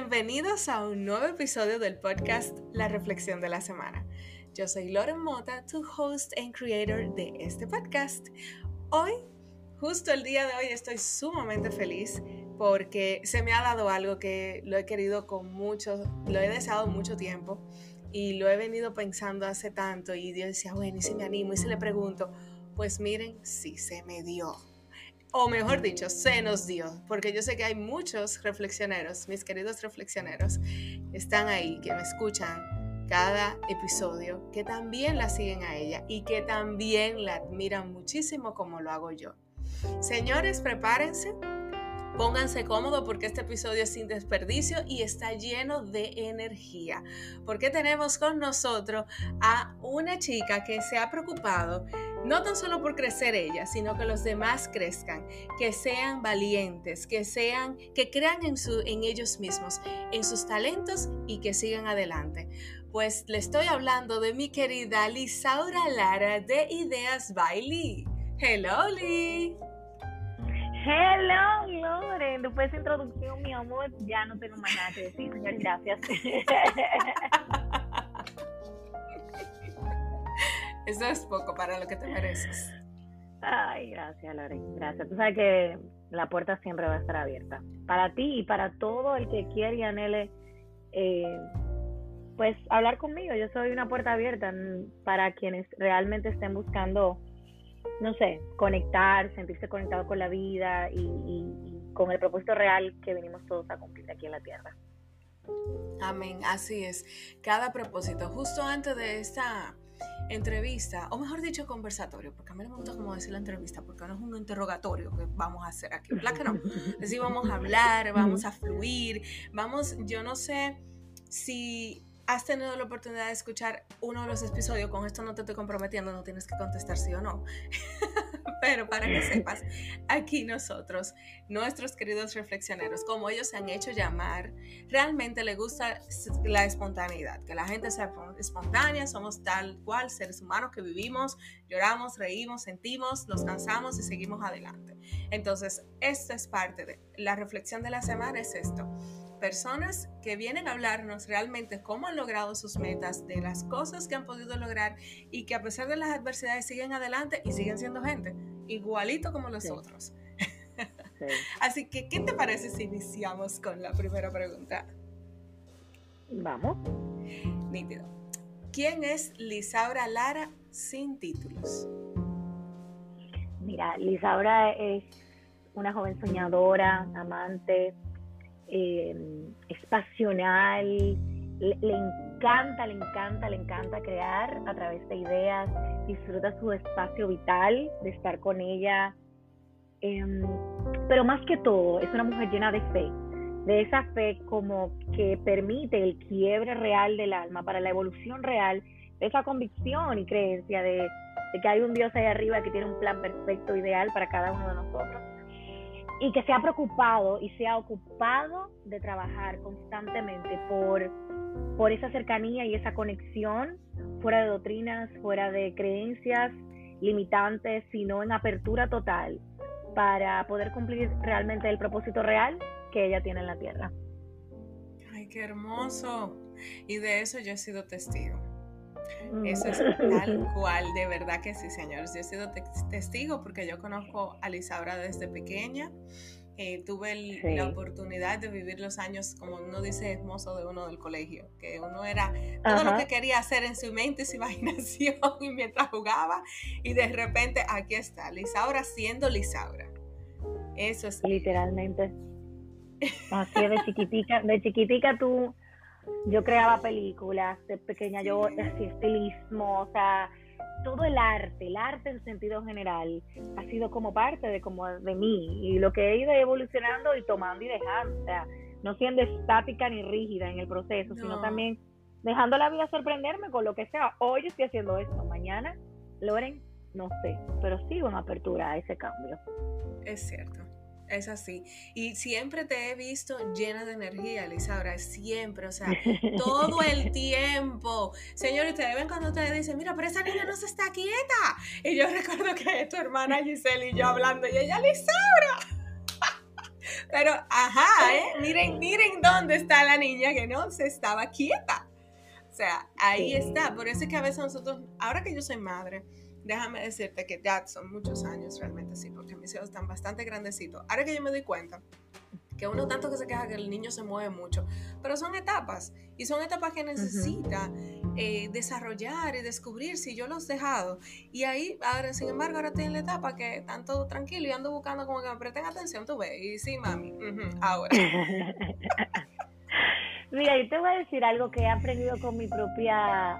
bienvenidos a un nuevo episodio del podcast La Reflexión de la Semana. Yo soy Loren Mota, tu host and creator de este podcast. Hoy, justo el día de hoy, estoy sumamente feliz porque se me ha dado algo que lo he querido con mucho, lo he deseado mucho tiempo y lo he venido pensando hace tanto y Dios decía, bueno, y si me animo y si le pregunto, pues miren, sí se me dio o mejor dicho, se nos dio, porque yo sé que hay muchos reflexioneros, mis queridos reflexioneros, están ahí, que me escuchan cada episodio, que también la siguen a ella y que también la admiran muchísimo como lo hago yo. Señores, prepárense, Pónganse cómodos porque este episodio es sin desperdicio y está lleno de energía. Porque tenemos con nosotros a una chica que se ha preocupado no tan solo por crecer ella, sino que los demás crezcan, que sean valientes, que sean, que crean en, su, en ellos mismos, en sus talentos y que sigan adelante. Pues le estoy hablando de mi querida Lisaura Lara de Ideas Bailey. Hello, Lee. Hello, Loren. Después de esa introducción, mi amor, ya no tengo más nada que decir, señor. Gracias. Eso es poco para lo que te mereces. Ay, gracias, Loren. Gracias. Tú sabes que la puerta siempre va a estar abierta. Para ti y para todo el que quiere y anhele, eh, pues hablar conmigo. Yo soy una puerta abierta para quienes realmente estén buscando no sé, conectar, sentirse conectado con la vida y, con el propósito real que venimos todos a cumplir aquí en la tierra. Amén, así es. Cada propósito, justo antes de esta entrevista, o mejor dicho, conversatorio, porque a mí no me gusta como decir la entrevista, porque no es un interrogatorio que vamos a hacer aquí, ¿verdad no? Así vamos a hablar, vamos a fluir, vamos, yo no sé si has tenido la oportunidad de escuchar uno de los episodios, con esto no te estoy comprometiendo, no tienes que contestar sí o no, pero para que sepas, aquí nosotros, nuestros queridos reflexioneros, como ellos se han hecho llamar, realmente le gusta la espontaneidad, que la gente sea espontánea, somos tal cual seres humanos que vivimos, lloramos, reímos, sentimos, nos cansamos y seguimos adelante. Entonces, esto es parte de la reflexión de la semana, es esto personas que vienen a hablarnos realmente cómo han logrado sus metas, de las cosas que han podido lograr y que a pesar de las adversidades siguen adelante y siguen siendo gente, igualito como los otros. Así que, ¿qué te parece si iniciamos con la primera pregunta? Vamos. Nítido. ¿Quién es Lisaura Lara sin títulos? Mira, Lisaura es una joven soñadora, amante, eh, es pasional, le, encanta, le encanta, le encanta crear a través de ideas, disfruta su espacio vital de estar con ella, em, pero más que todo es una mujer llena de fe, de esa fe como que permite el quiebre real del alma para la evolución real, esa convicción y creencia de, de que hay un Dios ahí arriba que tiene un plan perfecto, ideal para cada uno de nosotros y que se ha preocupado y se ha ocupado de trabajar constantemente por, por esa cercanía y esa conexión, fuera de doctrinas, fuera de creencias limitantes, sino en apertura total para poder cumplir realmente el propósito real que ella tiene en la tierra. Ay, qué hermoso. Y de eso yo he sido testigo. Eso es tal cual, de verdad que sí, señores. Yo he sido testigo porque yo conozco a Lisaura desde pequeña. Eh, tuve la oportunidad de vivir los años, como uno dice, hermoso de uno del colegio, que uno era todo lo que quería hacer en su mente, su imaginación y mientras jugaba, y de repente aquí está, Lisaura siendo Lisaura. Eso es. Literalmente. Así de chiquitica, de chiquitica tú yo creaba películas de pequeña, yo hacía estilismo, o sea, todo el arte, el arte en sentido general, ha sido como parte de como de mí y lo que he ido evolucionando y tomando y dejando, o sea, no siendo estática ni rígida en el proceso, sino también dejando la vida sorprenderme con lo que sea. Hoy estoy haciendo esto, mañana, Loren, no sé, pero sigo en apertura a ese cambio. Es cierto. Es así. Y siempre te he visto llena de energía, Lisaura, siempre, o sea, todo el tiempo. Señor, ustedes ven cuando ustedes dicen, mira, pero esa niña no se está quieta. Y yo recuerdo que tu hermana Giselle y yo hablando, y ella, Lisaura. Pero, ajá, ¿eh? miren, miren dónde está la niña que no se estaba quieta. O sea, ahí está. Por eso es que a veces nosotros, ahora que yo soy madre, déjame decirte que ya son muchos años realmente, sí, porque mis hijos están bastante grandecitos. Ahora que yo me doy cuenta que uno tanto que se queja que el niño se mueve mucho, pero son etapas y son etapas que necesita eh, desarrollar y descubrir si yo los he dejado. Y ahí, ahora, sin embargo, ahora estoy en la etapa que están todo tranquilo y ando buscando como que me presten atención, tú ves, y sí, mami, ahora. Mira, yo te voy a decir algo que he aprendido con mi propia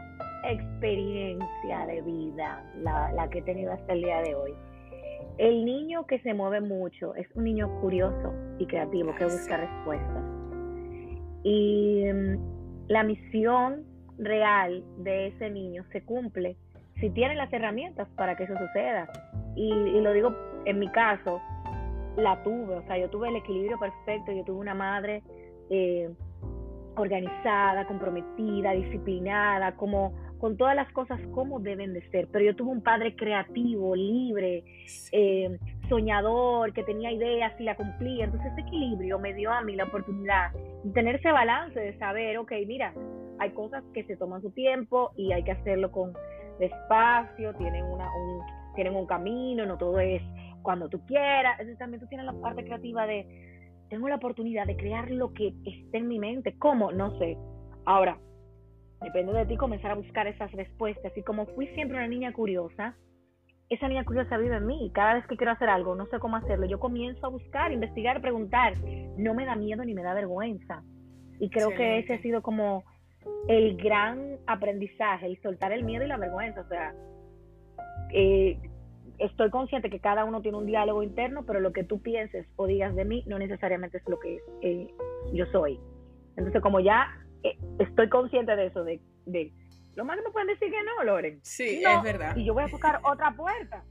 experiencia de vida, la, la que he tenido hasta el día de hoy. El niño que se mueve mucho es un niño curioso y creativo que busca respuestas. Y mm, la misión real de ese niño se cumple si tiene las herramientas para que eso suceda. Y, lo digo en mi caso, la tuve, o sea, yo tuve el equilibrio perfecto, yo tuve una madre eh, organizada, comprometida, disciplinada, como con todas las cosas como deben de ser. Pero yo tuve un padre creativo, libre, eh, soñador, que tenía ideas y la cumplía. Entonces ese equilibrio me dio a mí la oportunidad de tener ese balance, de saber, ok, mira, hay cosas que se toman su tiempo y hay que hacerlo con despacio, tienen, una, un, tienen un camino, no todo es cuando tú quieras. Entonces también tú tienes la parte creativa de, tengo la oportunidad de crear lo que esté en mi mente. ¿Cómo? No sé. Ahora, depende de ti comenzar a buscar esas respuestas. Y como fui siempre una niña curiosa, esa niña curiosa vive en mí. Cada vez que quiero hacer algo, no sé cómo hacerlo, yo comienzo a buscar, investigar, preguntar. No me da miedo ni me da vergüenza. Y creo que ese ha sido como el gran aprendizaje, el soltar el miedo y la vergüenza. O sea, eh, estoy consciente que cada uno tiene un diálogo interno, pero lo que tú pienses o digas de mí no necesariamente es lo que eh, yo soy. Entonces, como ya estoy consciente de eso, de, de lo más que me pueden decir que no, Loren. Sí, es verdad. Y yo voy a tocar otra puerta.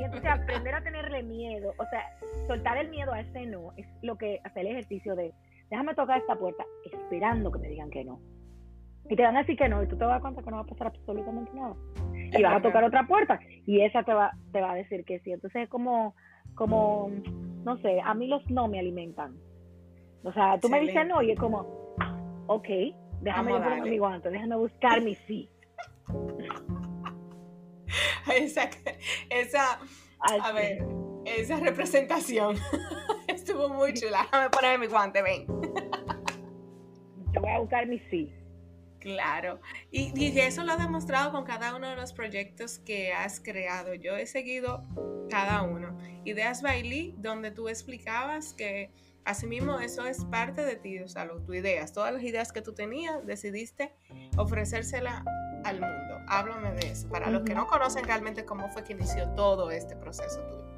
Y entonces aprender a tenerle miedo, o sea, soltar el miedo a ese no, es lo que hace el ejercicio de, déjame tocar esta puerta esperando que me digan que no. Y te van a decir que no, y tú te vas a dar cuenta que no va a pasar absolutamente nada. Y vas a tocar otra puerta, y esa te va, te va a decir que sí. Entonces es como, como, no sé, a mí los no me alimentan. O sea, tú me dices no, y es como, ok, déjame poner mi guante, déjame buscar mi sí. esa, esa, a ver, esa representación estuvo muy chula. Déjame poner mi guante, ven. Yo voy a buscar mi sí. Claro, y, y, eso lo has demostrado con cada uno de los proyectos que has creado. Yo he seguido cada uno. Ideas Bailey, donde tú explicabas que Asimismo, eso es parte de ti, o sea, tus ideas, todas las ideas que tú tenías, decidiste ofrecérsela al mundo. Háblame de eso, para los que no conocen realmente cómo fue que inició todo este proceso tuyo.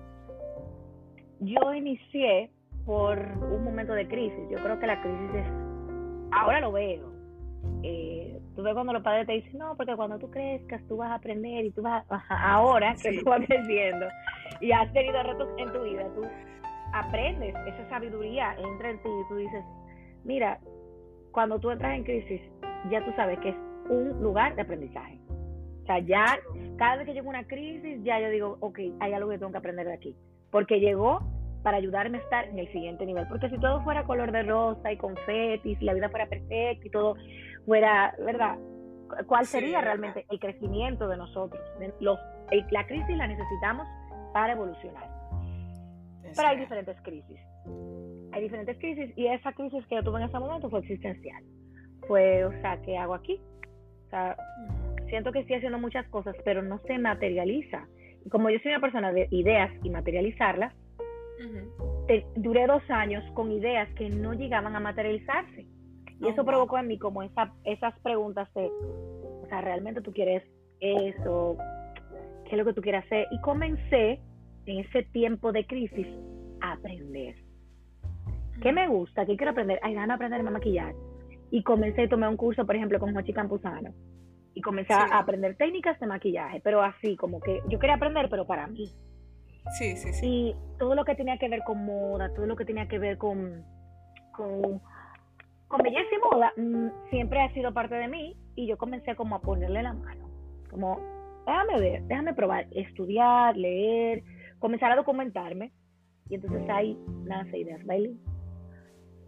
Yo inicié por un momento de crisis. Yo creo que la crisis es, ahora lo veo. Eh, tú ves cuando los padres te dicen, no, porque cuando tú crezcas tú vas a aprender y tú vas, ahora que tú vas creciendo y has tenido retos en tu vida, tú aprendes, esa sabiduría entra en ti y tú dices, mira, cuando tú entras en crisis, ya tú sabes que es un lugar de aprendizaje. O sea, ya cada vez que llega una crisis, ya yo digo, ok, hay algo que tengo que aprender de aquí. Porque llegó para ayudarme a estar en el siguiente nivel. Porque si todo fuera color de rosa y confeti, si la vida fuera perfecta y todo fuera, ¿verdad? ¿Cuál sería realmente el crecimiento de nosotros? Los, la crisis la necesitamos para evolucionar. Pero hay diferentes crisis. Hay diferentes crisis y esa crisis que yo tuve en ese momento fue existencial. Fue, o sea, ¿qué hago aquí? O sea, siento que estoy haciendo muchas cosas, pero no se materializa. Y como yo soy una persona de ideas y materializarlas, duré dos años con ideas que no llegaban a materializarse. Y oh, eso provocó en mí como esa, esas preguntas de, o sea, ¿realmente tú quieres eso? ¿Qué es lo que tú quieres hacer? Y comencé en ese tiempo de crisis, aprender. ¿Qué me gusta? ¿Qué quiero aprender? Ay, a aprender a maquillar. Y comencé a tomar un curso, por ejemplo, con Jochi Campuzano. Y comencé a aprender técnicas de maquillaje, pero así, como que yo quería aprender, pero para mí. Sí, sí, sí. Y todo lo que tenía que ver con moda, todo lo que tenía que ver con, con, con belleza y moda, mm, siempre ha sido parte de mí. Y yo comencé como a ponerle la mano. Como, déjame ver, déjame probar, estudiar, leer, comenzar a documentarme Y entonces ahí nace Ideas Bailey.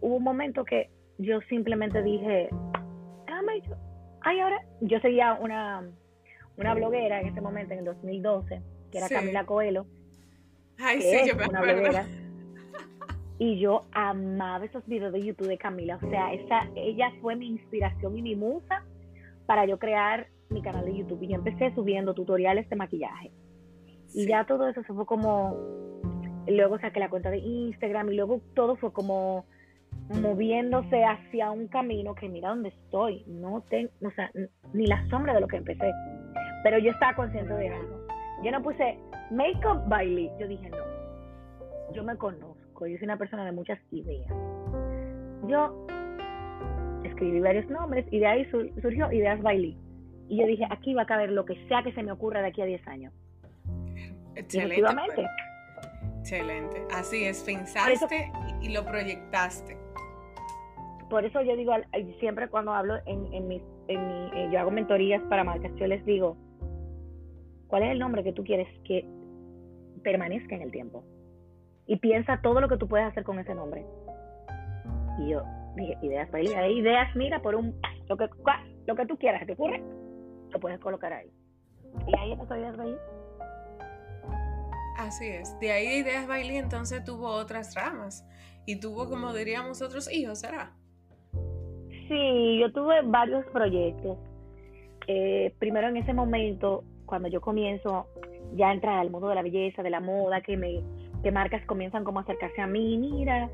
Hubo un momento que yo simplemente dije, yo. Ay, ahora, yo seguía una, una bloguera en ese momento, en el 2012, que era Camila Coelho. Ay, sí, yo me una bloguera. Y yo amaba esos videos de YouTube de Camila. O sea, esa, ella fue mi inspiración y mi musa para yo crear mi canal de YouTube. Y yo empecé subiendo tutoriales de maquillaje. Y ya todo eso se fue como. Luego saqué la cuenta de Instagram y luego todo fue como moviéndose hacia un camino que mira dónde estoy. No tengo, o sea, ni la sombra de lo que empecé. Pero yo estaba consciente de algo. Yo no puse Makeup by Yo dije, no. Yo me conozco yo soy una persona de muchas ideas. Yo escribí varios nombres y de ahí surgió Ideas Bailey. Y yo dije, aquí va a caber lo que sea que se me ocurra de aquí a 10 años. Excelente. Pues. Excelente. Así es, pensaste y lo proyectaste. Por eso yo digo, siempre cuando hablo en, en, mi, eh, yo hago mentorías para marcas, yo les digo, ¿cuál es el nombre que tú quieres que permanezca en el tiempo? y piensa todo lo que tú puedes hacer con ese nombre. Y yo dije, ideas para Hay ideas, mira, por un, lo que, lo que tú quieras, te ocurre, lo puedes colocar ahí. Y ahí empezó Ideas Bailey. Así es. De ahí Ideas Bailey entonces tuvo otras ramas y tuvo, como diríamos, otros hijos, ¿será? Sí, yo tuve varios proyectos. Eh, primero en ese momento, cuando yo comienzo ya a entrar al mundo de la belleza, de la moda, que me que marcas comienzan como a acercarse a mí, mira,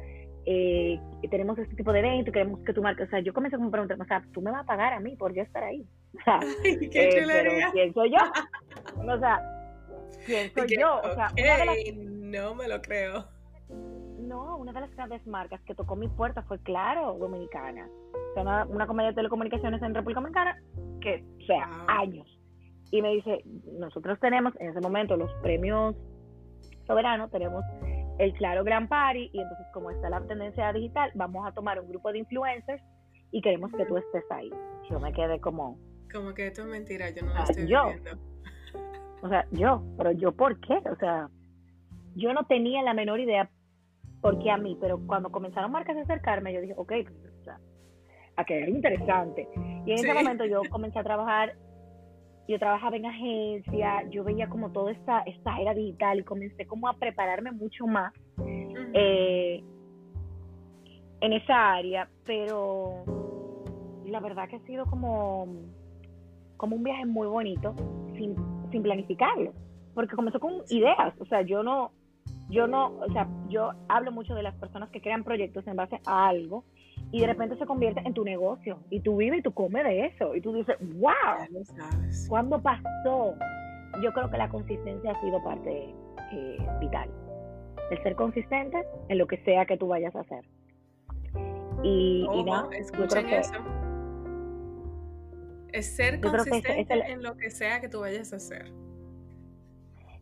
eh, tenemos este tipo de evento, queremos que tu marca, o sea, yo comencé como a preguntar, o sea, tú me vas a pagar a mí por yo estar ahí. O sea, Ay, qué eh, pero ¿quién soy yo? O sea, ¿quién soy yo? O sea, una de no me lo creo. No, una de las grandes marcas que tocó mi puerta fue Claro, Dominicana. O sea, una, una comedia de telecomunicaciones en República Dominicana que, o sea, años. Y me dice, nosotros tenemos en ese momento los premios soberano, tenemos el Claro Gran Party y entonces como está la tendencia digital, vamos a tomar un grupo de influencers y queremos que tú estés ahí. Yo me quedé como... Como que esto es mentira, yo no lo ah, estoy yo, viendo. O sea, yo, pero yo ¿por qué? O sea, yo no tenía la menor idea por qué a mí, pero cuando comenzaron marcas a acercarme, yo dije, ok, pues, o sea, a que era interesante. Y en ese momento yo comencé a trabajar yo trabajaba en agencia, yo veía como toda esta, esta era digital y comencé como a prepararme mucho más eh, en esa área, pero la verdad que ha sido como, como un viaje muy bonito sin, sin planificarlo, porque comenzó con ideas, o sea, yo no, yo no, o sea, yo hablo mucho de las personas que crean proyectos en base a algo y de repente se convierte en tu negocio y tú vives y tú comes de eso y tú dices, wow, ¿cuándo pasó? Yo creo que la consistencia ha sido parte eh, vital. El ser consistente en lo que sea que tú vayas a hacer. Y, no, eso. Es ser consistente en lo que sea que tú vayas a hacer.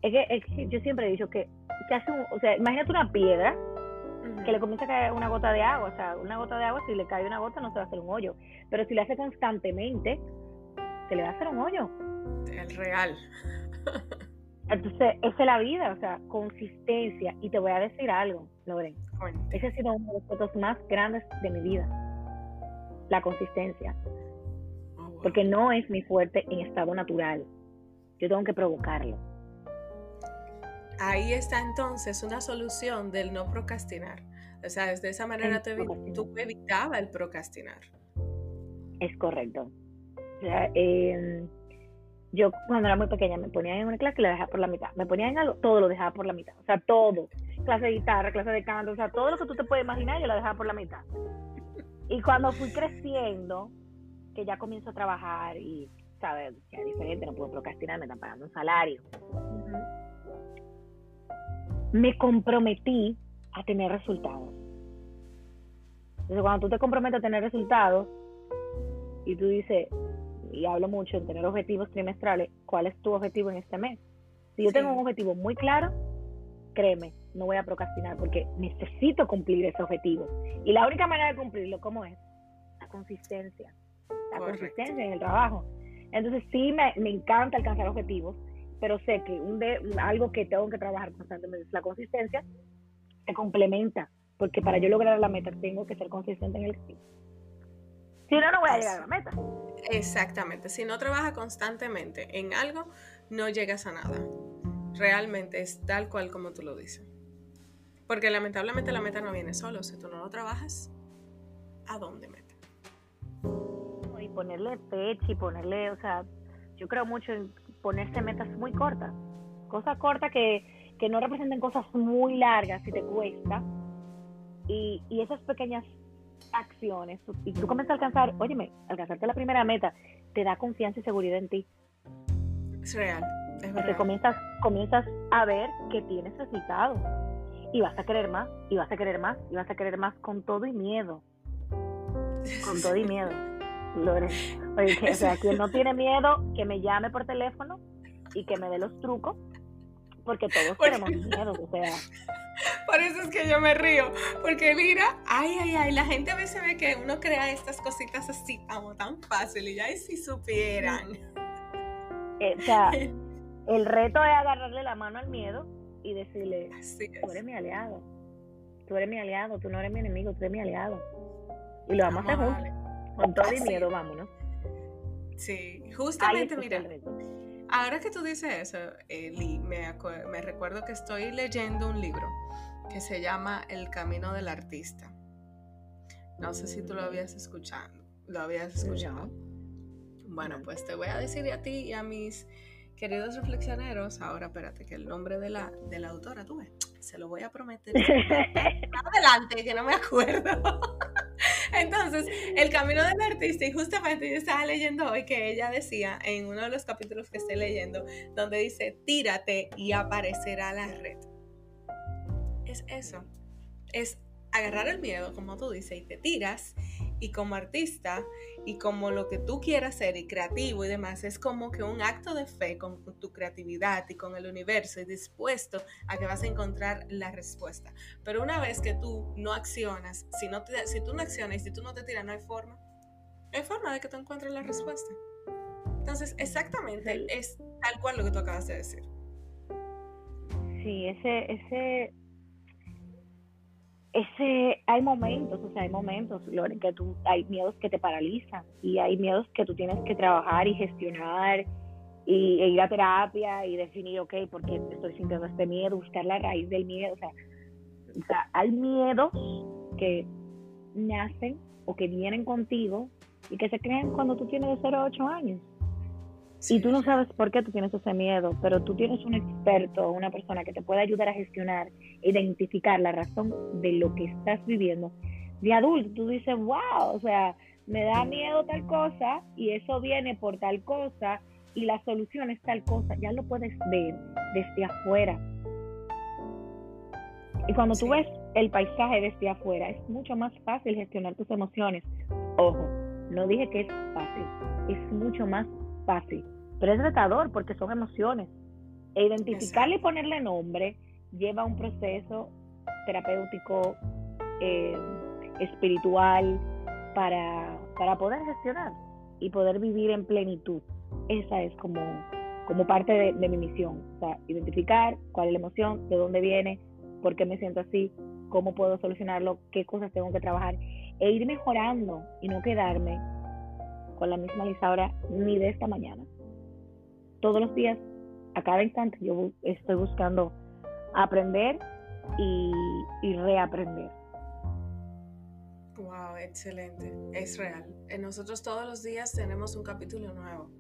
Es que, yo siempre he dicho que, que hace un, o sea, imagínate una piedra que le comienza a caer una gota de agua. O sea, una gota de agua, si le cae una gota, no se va a hacer un hoyo. Pero si le hace constantemente, se le va a hacer un hoyo. Es real. Entonces, esa es la vida, o sea, consistencia. Y te voy a decir algo, Loren. Ese ha sido uno de los fotos más grandes de mi vida. La consistencia. Porque no es mi fuerte en estado natural. Yo tengo que provocarlo ahí está entonces una solución del no procrastinar. O sea, de esa manera tú evitabas el procrastinar. Es correcto. O sea, em, yo cuando era muy pequeña me ponía en una clase y la dejaba por la mitad. Me ponía en algo, todo lo dejaba por la mitad. O sea, todo. Clase de guitarra, clase de canto, o sea, todo lo que tú te puedes imaginar yo la dejaba por la mitad. Y cuando fui creciendo, que ya comienzo a trabajar y, ¿sabes? Ya es diferente, no puedo procrastinar, me están pagando un salario me comprometí a tener resultados. Entonces, cuando tú te comprometes a tener resultados y tú dices, y hablo mucho en tener objetivos trimestrales, ¿cuál es tu objetivo en este mes? Si yo tengo un objetivo muy claro, créeme, no voy a procrastinar porque necesito cumplir ese objetivo. Y la única manera de cumplirlo, ¿cómo es? La consistencia. La consistencia en el trabajo. Entonces sí me, me encanta alcanzar objetivos, pero sé que un de, algo que tengo que trabajar constantemente es la consistencia se complementa, porque para yo lograr la meta tengo que ser consistente en el sí. Si no, no voy a llegar a la meta. Exactamente. Si no trabajas constantemente en algo, no llegas a nada. Realmente es tal cual como tú lo dices. Porque lamentablemente la meta no viene solo. Si tú no lo trabajas, ¿a dónde meta? Y ponerle fecha y ponerle, o sea, yo creo mucho en ponerse metas muy cortas. Cosas cortas que, que no representen cosas muy largas si te cuesta. Y, y esas pequeñas acciones y tú comienzas a alcanzar, óyeme, alcanzarte la primera meta, te da confianza y seguridad en ti. Es real, es Porque comienzas, comienzas a ver que tienes resultados y vas a querer más, y vas a querer más, y vas a querer más con todo y miedo. Con todo y miedo. Oye, o sea, quien no tiene miedo, que me llame por teléfono y que me dé los trucos, porque todos tenemos miedo, o sea. Por eso es que yo me río, porque mira, ay, ay, ay, la gente a veces ve que uno crea estas cositas así como tan fácil y ya si supieran. Eh, o sea, el reto es agarrarle la mano al miedo y decirle, tú eres mi aliado, tú eres mi aliado, tú no eres mi enemigo, tú eres mi aliado. Y lo vamos a hacer juntos, con todo el miedo, vámonos. Sí, justamente, mira, ahora que tú dices eso, Lee, me, me recuerdo que estoy leyendo un libro que se llama El Camino del Artista. No sé si tú lo habías escuchado. ¿Lo habías escuchado? Bueno, pues te voy a decir a ti y a mis queridos reflexioneros, ahora espérate que el nombre de la, de la autora, tú ves, se lo voy a prometer. Adelante, que no me acuerdo. Entonces, el camino del artista, y justamente yo estaba leyendo hoy que ella decía en uno de los capítulos que estoy leyendo, donde dice, tírate y aparecerá la red es eso. Es agarrar el miedo, como tú dices, y te tiras. Y como artista y como lo que tú quieras ser y creativo y demás, es como que un acto de fe con tu creatividad y con el universo y dispuesto a que vas a encontrar la respuesta. Pero una vez que tú no accionas, si, no te, si tú no accionas y si tú no te tiras, no hay forma. No hay forma de que tú encuentres la respuesta. Entonces, exactamente es tal cual lo que tú acabas de decir. Sí, ese, ese ese hay momentos, o sea, hay momentos, Loren, que tú hay miedos que te paralizan y hay miedos que tú tienes que trabajar y gestionar y e ir a terapia y definir, ok, ¿por qué estoy sintiendo este miedo? Buscar la raíz del miedo, o sea, o sea, hay miedos que nacen o que vienen contigo y que se crean cuando tú tienes de 0 a 8 años. Y tú no sabes por qué tú tienes ese miedo, pero tú tienes un experto, una persona que te puede ayudar a gestionar, identificar la razón de lo que estás viviendo. De adulto, tú dices, wow, o sea, me da miedo tal cosa y eso viene por tal cosa y la solución es tal cosa. Ya lo puedes ver desde afuera. Y cuando tú ves el paisaje desde afuera, es mucho más fácil gestionar tus emociones. Ojo, no dije que es fácil, es mucho más fácil, pero es retador porque son emociones. E identificarle y ponerle nombre lleva un proceso terapéutico, eh, espiritual, para, para poder gestionar y poder vivir en plenitud. Esa es como, como parte de, de mi misión. O sea, identificar cuál es la emoción, de dónde viene, por qué me siento así, cómo puedo solucionarlo, qué cosas tengo que trabajar e ir mejorando y no quedarme con la misma Lisaura ni de esta mañana. Todos los días, a cada instante, yo estoy buscando aprender y, reaprender. Wow, excelente. Es real. En nosotros todos los días tenemos un capítulo nuevo.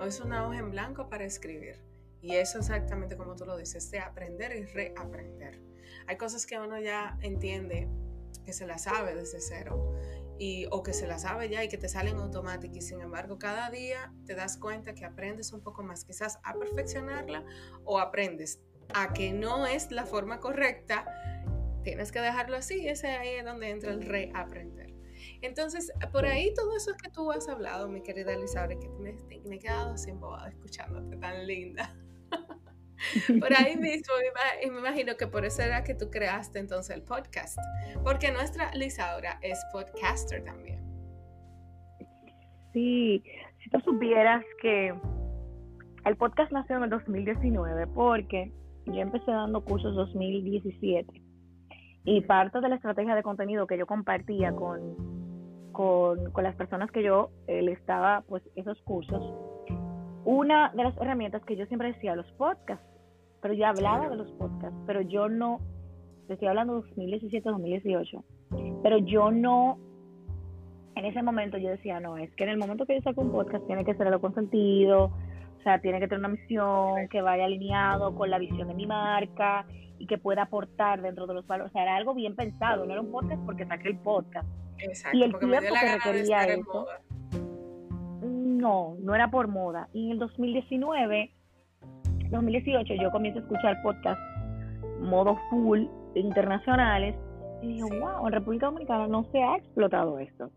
Hoy es una hoja en blanco para escribir. Y eso exactamente como tú lo dices, de aprender y reaprender. Hay cosas que uno ya entiende, que se las sabe desde cero o que se la sabe ya y que te salen automáticos y sin embargo cada día te das cuenta que aprendes un poco más, quizás a perfeccionarla o aprendes a que no es la forma correcta, tienes que dejarlo así, ese ahí es donde entra el reaprender. Entonces, por ahí todo eso que tú has hablado, mi querida Elizabeth, que me, me he quedado sin bobada escuchándote tan linda. Por ahí mismo, y me imagino que por eso era que tú creaste entonces el podcast, porque nuestra Lisaura es podcaster también. Sí, si tú supieras que el podcast nació en el 2019 porque yo empecé dando cursos 2017 Y parte de la estrategia de contenido que yo compartía con, con, con las personas que yo eh, le estaba, pues, esos cursos, una de las herramientas que yo siempre decía, los podcasts, pero yo hablaba de los podcasts, pero yo no, estoy hablando de 2017, 2018, pero yo no, en ese momento yo decía, no, es que en el momento que yo saco un podcast tiene que ser algo con sentido, o sea, tiene que tener una misión que vaya alineado con la visión de mi marca y que pueda aportar dentro de los valores. O sea, era algo bien pensado, no era un podcast porque saqué el podcast. Exacto, y el tiempo que requería eso. No, no era por moda. Y en el 2019, 2018, yo comienzo a escuchar podcasts modo full internacionales y digo, Sí. wow, en República Dominicana no se ha explotado esto.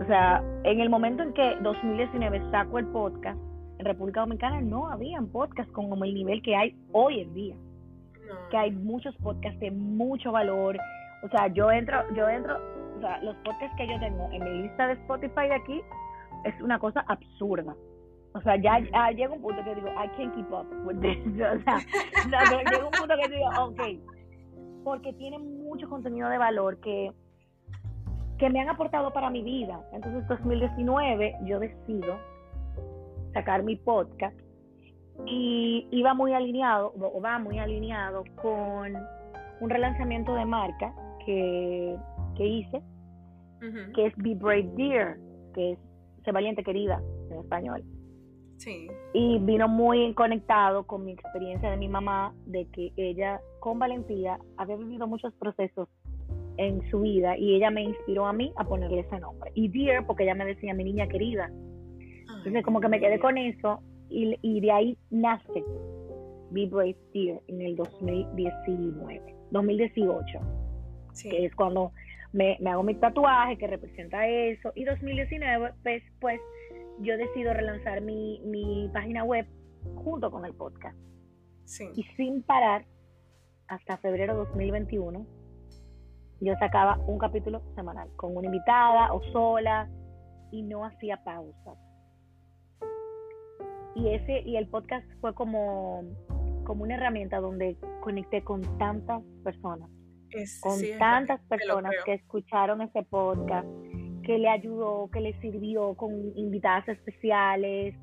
O sea, en el momento en que 2019 saco el podcast, en República Dominicana no habían podcasts con como el nivel que hay hoy en día No. que hay muchos podcasts de mucho valor. O sea, yo entro, yo entro, o sea, los podcasts que yo tengo en mi lista de Spotify de aquí es una cosa absurda. O sea, ya, ya llega un punto que digo, I can't keep up with this. O sea, no, no, llega un punto que digo, ok, porque tienen mucho contenido de valor que, que me han aportado para mi vida. Entonces, 2019 yo decido sacar mi podcast y iba muy alineado, o va muy alineado con un relanzamiento de marca que, que hice, que es Be Brave Dear, que es Sé Valiente Querida en español. Sí. Y vino muy conectado con mi experiencia de mi mamá, de que ella con valentía había vivido muchos procesos en su vida y ella me inspiró a mí a ponerle ese nombre. Y Dear, porque ella me decía mi niña querida. Entonces como que me quedé con eso y, y de ahí nace Be Brave Dear en el 2019, 2018, Sí. que es cuando me, me hago mi tatuaje que representa eso. Y 2019, pues, pues yo decido relanzar mi, mi página web junto con el podcast. Sí. Y sin parar, hasta febrero 2021, yo sacaba un capítulo semanal con una invitada o sola y no hacía pausas. Y ese y el podcast fue como, como una herramienta donde conecté con tantas personas, Es- con sí, tantas personas que escucharon ese podcast, que le ayudó, que le sirvió con invitadas especiales.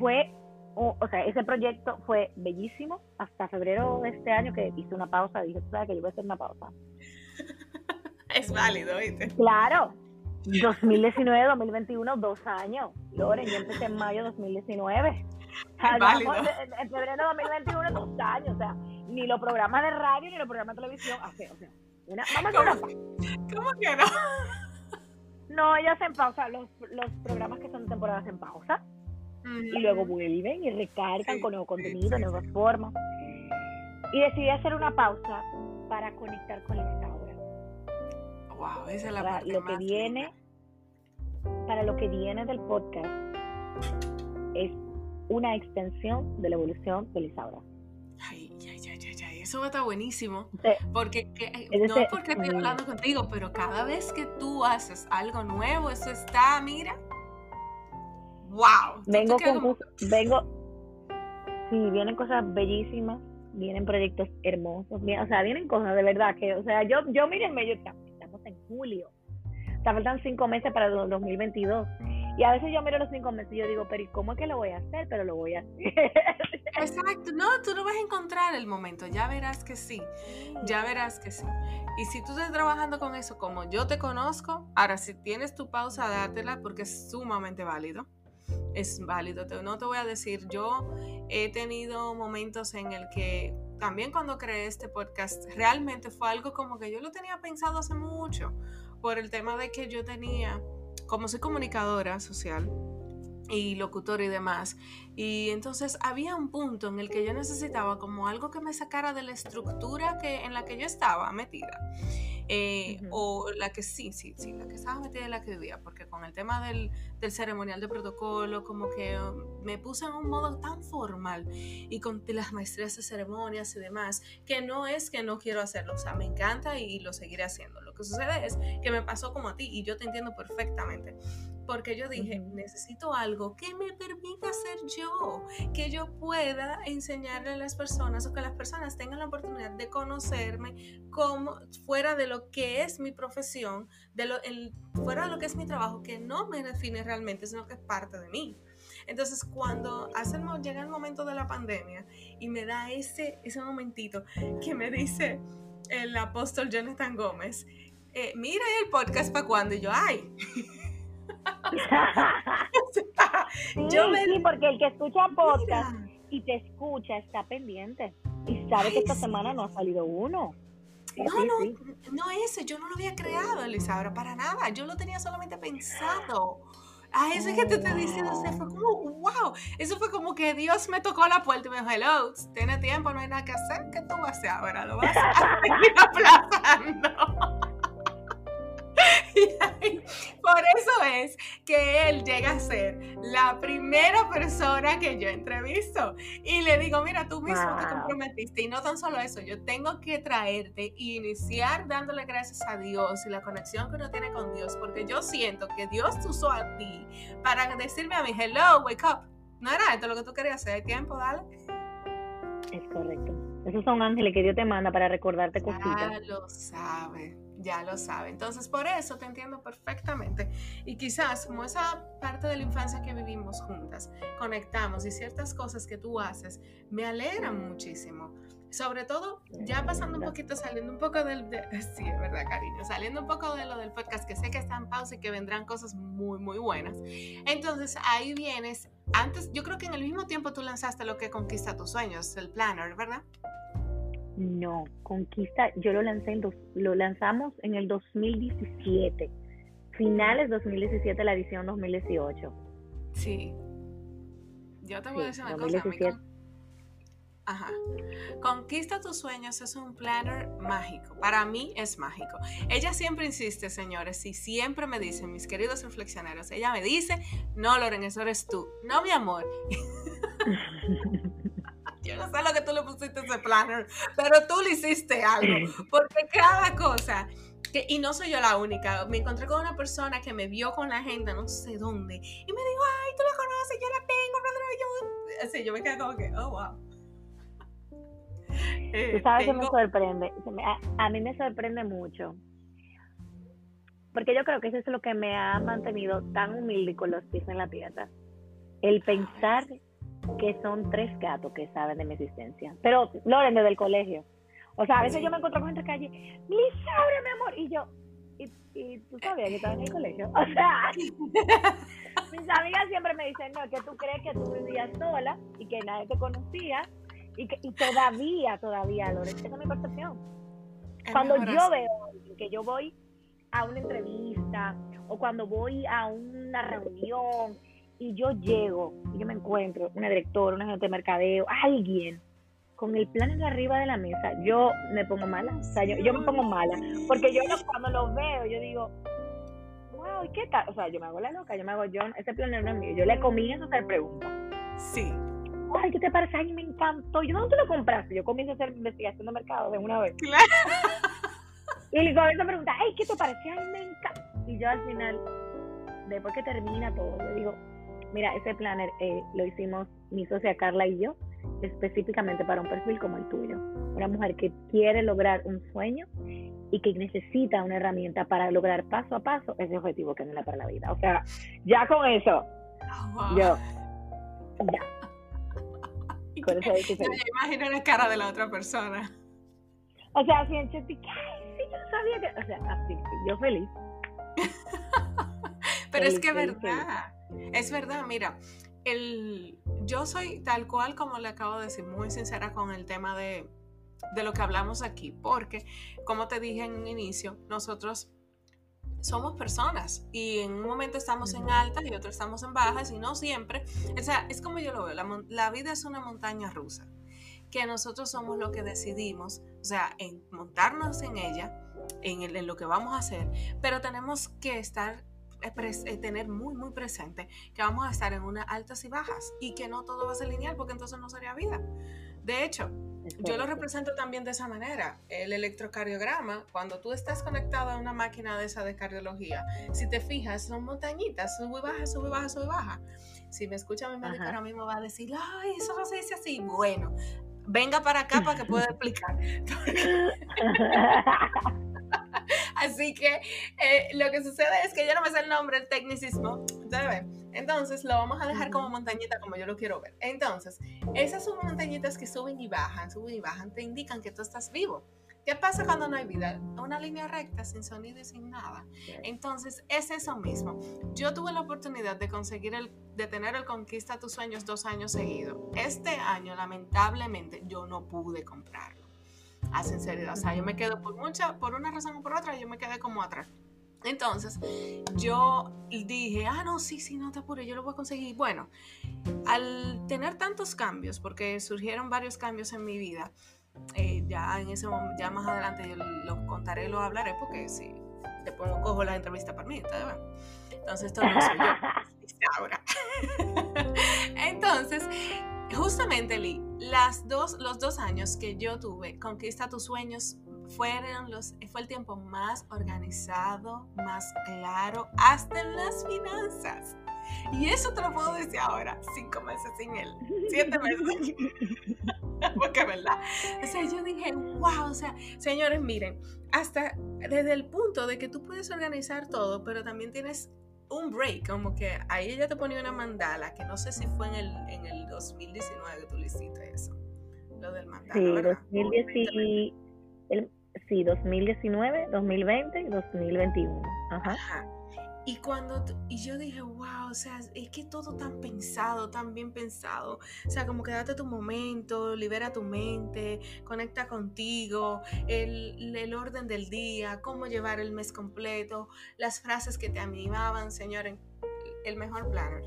Fue, o, o sea, ese proyecto fue bellísimo hasta febrero de este año que hice una pausa, dije, sabes que yo voy a hacer una pausa. Es válido, ¿viste? Claro, 2019, 2021, dos años. Loren, yo empecé en mayo de 2019. O sea, Es válido. vamos, en, febrero de 2021, dos años. O sea, ni los programas de radio ni los programas de televisión. hace, o sea, una, vamos a una. ¿Cómo que no? No, ellos hacen pausa. Los, los programas que son de temporada hacen pausa. y luego vuelven y recargan Sí, con nuevo contenido, sí, nuevas formas. Y decidí hacer una pausa para conectar con esta obra. Wow, esa es la Para parte lo que viene, linda. para lo que viene del podcast es una extensión de la evolución de Lisaura. Ay, eso va a estar buenísimo. Entonces, Porque, que- eh, no es porque estoy hablando contigo, pero cada vez que tú haces algo nuevo, eso está, mira. ¡Wow! Vengo con como- vengo, sí, vienen cosas bellísimas, vienen proyectos hermosos, bien- o sea, vienen cosas de verdad que, o sea, yo, yo mírenme, yo estamos en julio, o sea, faltan cinco meses para el 2022. Y a veces yo miro los cinco meses y yo digo, pero ¿y cómo es que lo voy a hacer? Pero lo voy a hacer. Exacto, no, tú no vas a encontrar el momento, ya verás que sí, ya verás que sí. Y si tú estás trabajando con eso como yo te conozco, ahora si tienes tu pausa, dátela porque es sumamente válido. Es válido, no te voy a decir, yo he tenido momentos en el que también cuando creé este podcast, realmente fue algo como que yo lo tenía pensado hace mucho, por el tema de que yo tenía, como soy comunicadora social, y locutor y demás. Y entonces había un punto en el que yo necesitaba como algo que me sacara de la estructura que, en la que yo estaba metida. Eh, Ujú. O la que sí, sí, sí, la que estaba metida en la que vivía, porque con el tema del, del ceremonial de protocolo, como que um, me puse en un modo tan formal y con las maestrías de ceremonias y demás, que no es que no quiero hacerlo, o sea, me encanta y, lo seguiré haciendo. Lo que sucede es que me pasó como a ti y yo te entiendo perfectamente porque yo dije, necesito algo que me permita ser yo, que yo pueda enseñarle a las personas o que las personas tengan la oportunidad de conocerme como fuera de lo que es mi profesión, de lo, el, fuera de lo que es mi trabajo, que no me define realmente, sino que es parte de mí. Entonces, cuando hace llega el momento de la pandemia y me da ese, ese momentito que me dice el apóstol Jonathan Gómez, eh, mira el podcast para cuando y yo, ay. sí, yo me... sí, porque el que escucha podcast y te escucha está pendiente y sabe que esta semana no ha salido uno. no, no, no ese, yo no lo había creado, Elizabeth, para nada. Yo lo tenía solamente pensado. Ah, eso es que te estoy diciendo, o fue como, wow, eso fue como que Dios me tocó la puerta y me dijo, hello, tiene tiempo, no hay nada que hacer, ¿qué tú vas a hacer ahora? Lo vas a seguir aplazando. por eso es que él llega a ser la primera persona que yo entrevisto. Y le digo, mira, tú mismo te comprometiste. Y no tan solo eso, yo tengo que traerte e iniciar dándole gracias a Dios y la conexión que uno tiene con Dios. Porque yo siento que Dios te usó a ti para decirme a mí, hello, wake up. No era esto lo que tú querías hacer. Hay tiempo, dale. Es correcto. Esos son ángeles que Dios te manda para recordarte cositas. Ya lo sabe ya lo sabe. Entonces, por eso te entiendo perfectamente. Y quizás como esa parte de la infancia que vivimos juntas, conectamos y ciertas cosas que tú haces me alegran muchísimo. Sobre todo, ya pasando un poquito, saliendo un poco del... sí, es verdad, cariño, saliendo un poco de lo del podcast, que sé que está en pausa y que vendrán cosas muy, muy buenas. Entonces, ahí vienes. Antes, yo creo que en el mismo tiempo tú lanzaste lo que conquista tus sueños, el planner, ¿verdad? No, Conquista, yo lo lancé en dos, lo lanzamos en el 2017, finales 2017, la edición 2018. Sí. Yo te voy a decir una cosa. Ajá. Conquista tus sueños es un planner mágico. Para mí es mágico. Ella siempre insiste, señores, y siempre me dice, mis queridos reflexioneros, ella me dice, no, Loren, eso eres tú. No, mi amor. yo no sé lo que tú le pusiste ese planner, pero tú le hiciste algo, porque cada cosa, que, y no soy yo la única, me encontré con una persona que me vio con la agenda no sé dónde, y me dijo, ay, tú la conoces, yo la tengo, yo, así, yo me quedé como que, oh, wow. Tú sabes que me sorprende, a, a mí me sorprende mucho, porque yo creo que eso es lo que me ha mantenido tan humilde con los pies en la tierra. El pensar que son tres gatos que saben de mi existencia. Pero, Loren, desde el colegio. O sea, a veces yo me encuentro con gente en la calle, Lisaura, mi amor, y yo, y, tú sabías que estaba en el colegio. O sea, mis amigas siempre me dicen, no, que tú crees que tú vivías sola y que nadie te conocía. Y, que, y todavía, todavía, Loren, esa es mi percepción. Cuando yo veo que yo voy a una entrevista o cuando voy a una reunión y yo llego y yo me encuentro una directora, una gente de mercadeo, alguien con el plan en arriba de la mesa, yo me pongo mala. O sea, yo, me pongo mala. Porque yo cuando lo veo, yo digo, wow, ¿y qué tal? O sea, yo me hago la loca, yo me hago yo, ese plan no es mío. Yo le comienzo a hacer preguntas. Sí. Ay, ¿qué te parece? Ay, me encantó. Yo, ¿dónde lo compraste? Yo comienzo a hacer investigación de mercado de una vez. Claro. Y le comienzo a preguntar, ay, ¿qué te parece? Ay, me encanta. Y yo al final, después que termina todo, le digo, Mira, ese planner eh, lo hicimos mi socia Carla y yo específicamente para un perfil como el tuyo. Una mujer que quiere lograr un sueño y que necesita una herramienta para lograr paso a paso ese objetivo que la para la vida. O sea, ya con eso, oh, yo, ya. Con eso yo me imagino la cara de la otra persona. O sea, así en sí, yo no sabía que, o sea, así, yo feliz. Pero es que es verdad. Es verdad, mira, el, yo soy tal cual como le acabo de decir, muy sincera con el tema de, lo que hablamos aquí, porque como te dije en un inicio, nosotros somos personas y en un momento estamos en altas y otro estamos en bajas y no siempre, o sea, es como yo lo veo, la, vida es una montaña rusa, que nosotros somos lo que decidimos, o sea, en montarnos en ella, en, en lo que vamos a hacer, pero tenemos que estar tener muy, muy presente que vamos a estar en unas altas y bajas y que no todo va a ser lineal porque entonces no sería vida. De hecho, yo lo represento también de esa manera. El electrocardiograma, cuando tú estás conectado a una máquina de esa de cardiología, si te fijas, son montañitas, sube baja, sube baja, sube baja. Si me escucha mi médico ahora mismo va a decir, ay, eso no se dice así. Bueno, venga para acá para que pueda explicar. Así que eh, lo que sucede es que yo no me sé el nombre, el tecnicismo. Entonces lo vamos a dejar como montañita como yo lo quiero ver. Entonces, esas son montañitas que suben y bajan, suben y bajan, te indican que tú estás vivo. ¿Qué pasa cuando no hay vida? Una línea recta, sin sonido y sin nada. Entonces, es eso mismo. Yo tuve la oportunidad de conseguir el, de tener el Conquista tus sueños dos años seguidos. Este año, lamentablemente, yo no pude comprarlo. A sinceridad. O sea, yo me quedo por mucha, por una razón o por otra, yo me quedé como atrás. Entonces, yo dije, ah, no, sí, sí, no te apures, yo lo voy a conseguir. Bueno, al tener tantos cambios, porque surgieron varios cambios en mi vida, eh, ya en ese ya más adelante yo lo contaré, lo hablaré, porque si después no cojo la entrevista para mí, Entonces, esto no soy yo, ahora. Entonces, justamente, Lee, los dos años que yo tuve, Conquista tus sueños, fueron los, fue el tiempo más organizado, más claro, hasta en las finanzas. Y eso te lo puedo decir ahora, cinco meses sin él, siete meses. Porque verdad. O sea, yo dije, wow, o sea, señores, miren, hasta desde el punto de que tú puedes organizar todo, pero también tienes un break, como que ahí ella te ponía una mandala, que no sé si fue en el, en el 2019 que tú le hiciste eso, lo del mandala. Sí, 2019, sí, 2019, 2020 y 2021. Ajá. Ajá. Y cuando, y yo dije, wow, o sea, es que todo tan pensado, tan bien pensado. O sea, como que date tu momento, libera tu mente, conecta contigo, el, el orden del día, cómo llevar el mes completo, las frases que te animaban, señores, el mejor planner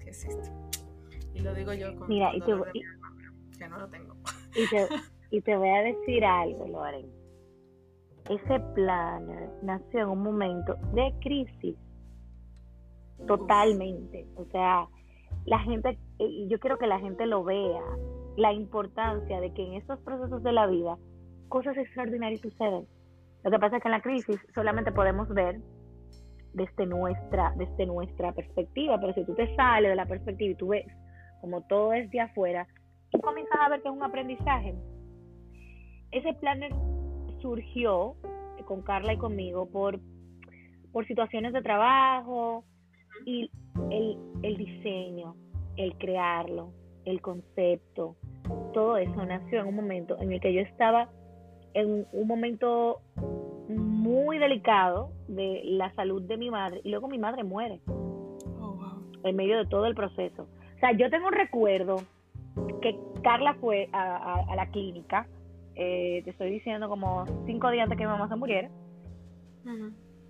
que existe. Y lo digo yo con Mira, y te, que no lo tengo. Y te, y te voy a decir algo, Loren. Ese planner nació en un momento de crisis totalmente. O sea, la gente, y yo quiero que la gente lo vea, la importancia de que en estos procesos de la vida cosas extraordinarias suceden. Lo que pasa es que en la crisis solamente podemos ver desde nuestra, desde nuestra perspectiva, pero si tú te sales de la perspectiva y tú ves como todo es de afuera, tú comienzas a ver que es un aprendizaje. Ese planner surgió con Carla y conmigo por, por situaciones de trabajo, y el, el diseño, el crearlo, el concepto, todo eso nació en un momento en el que yo estaba en un momento muy delicado de la salud de mi madre y luego mi madre muere. Oh, en medio de todo el proceso. O sea, yo tengo un recuerdo que Carla fue a, la clínica, eh, te estoy diciendo como cinco días antes que mi mamá se muriera,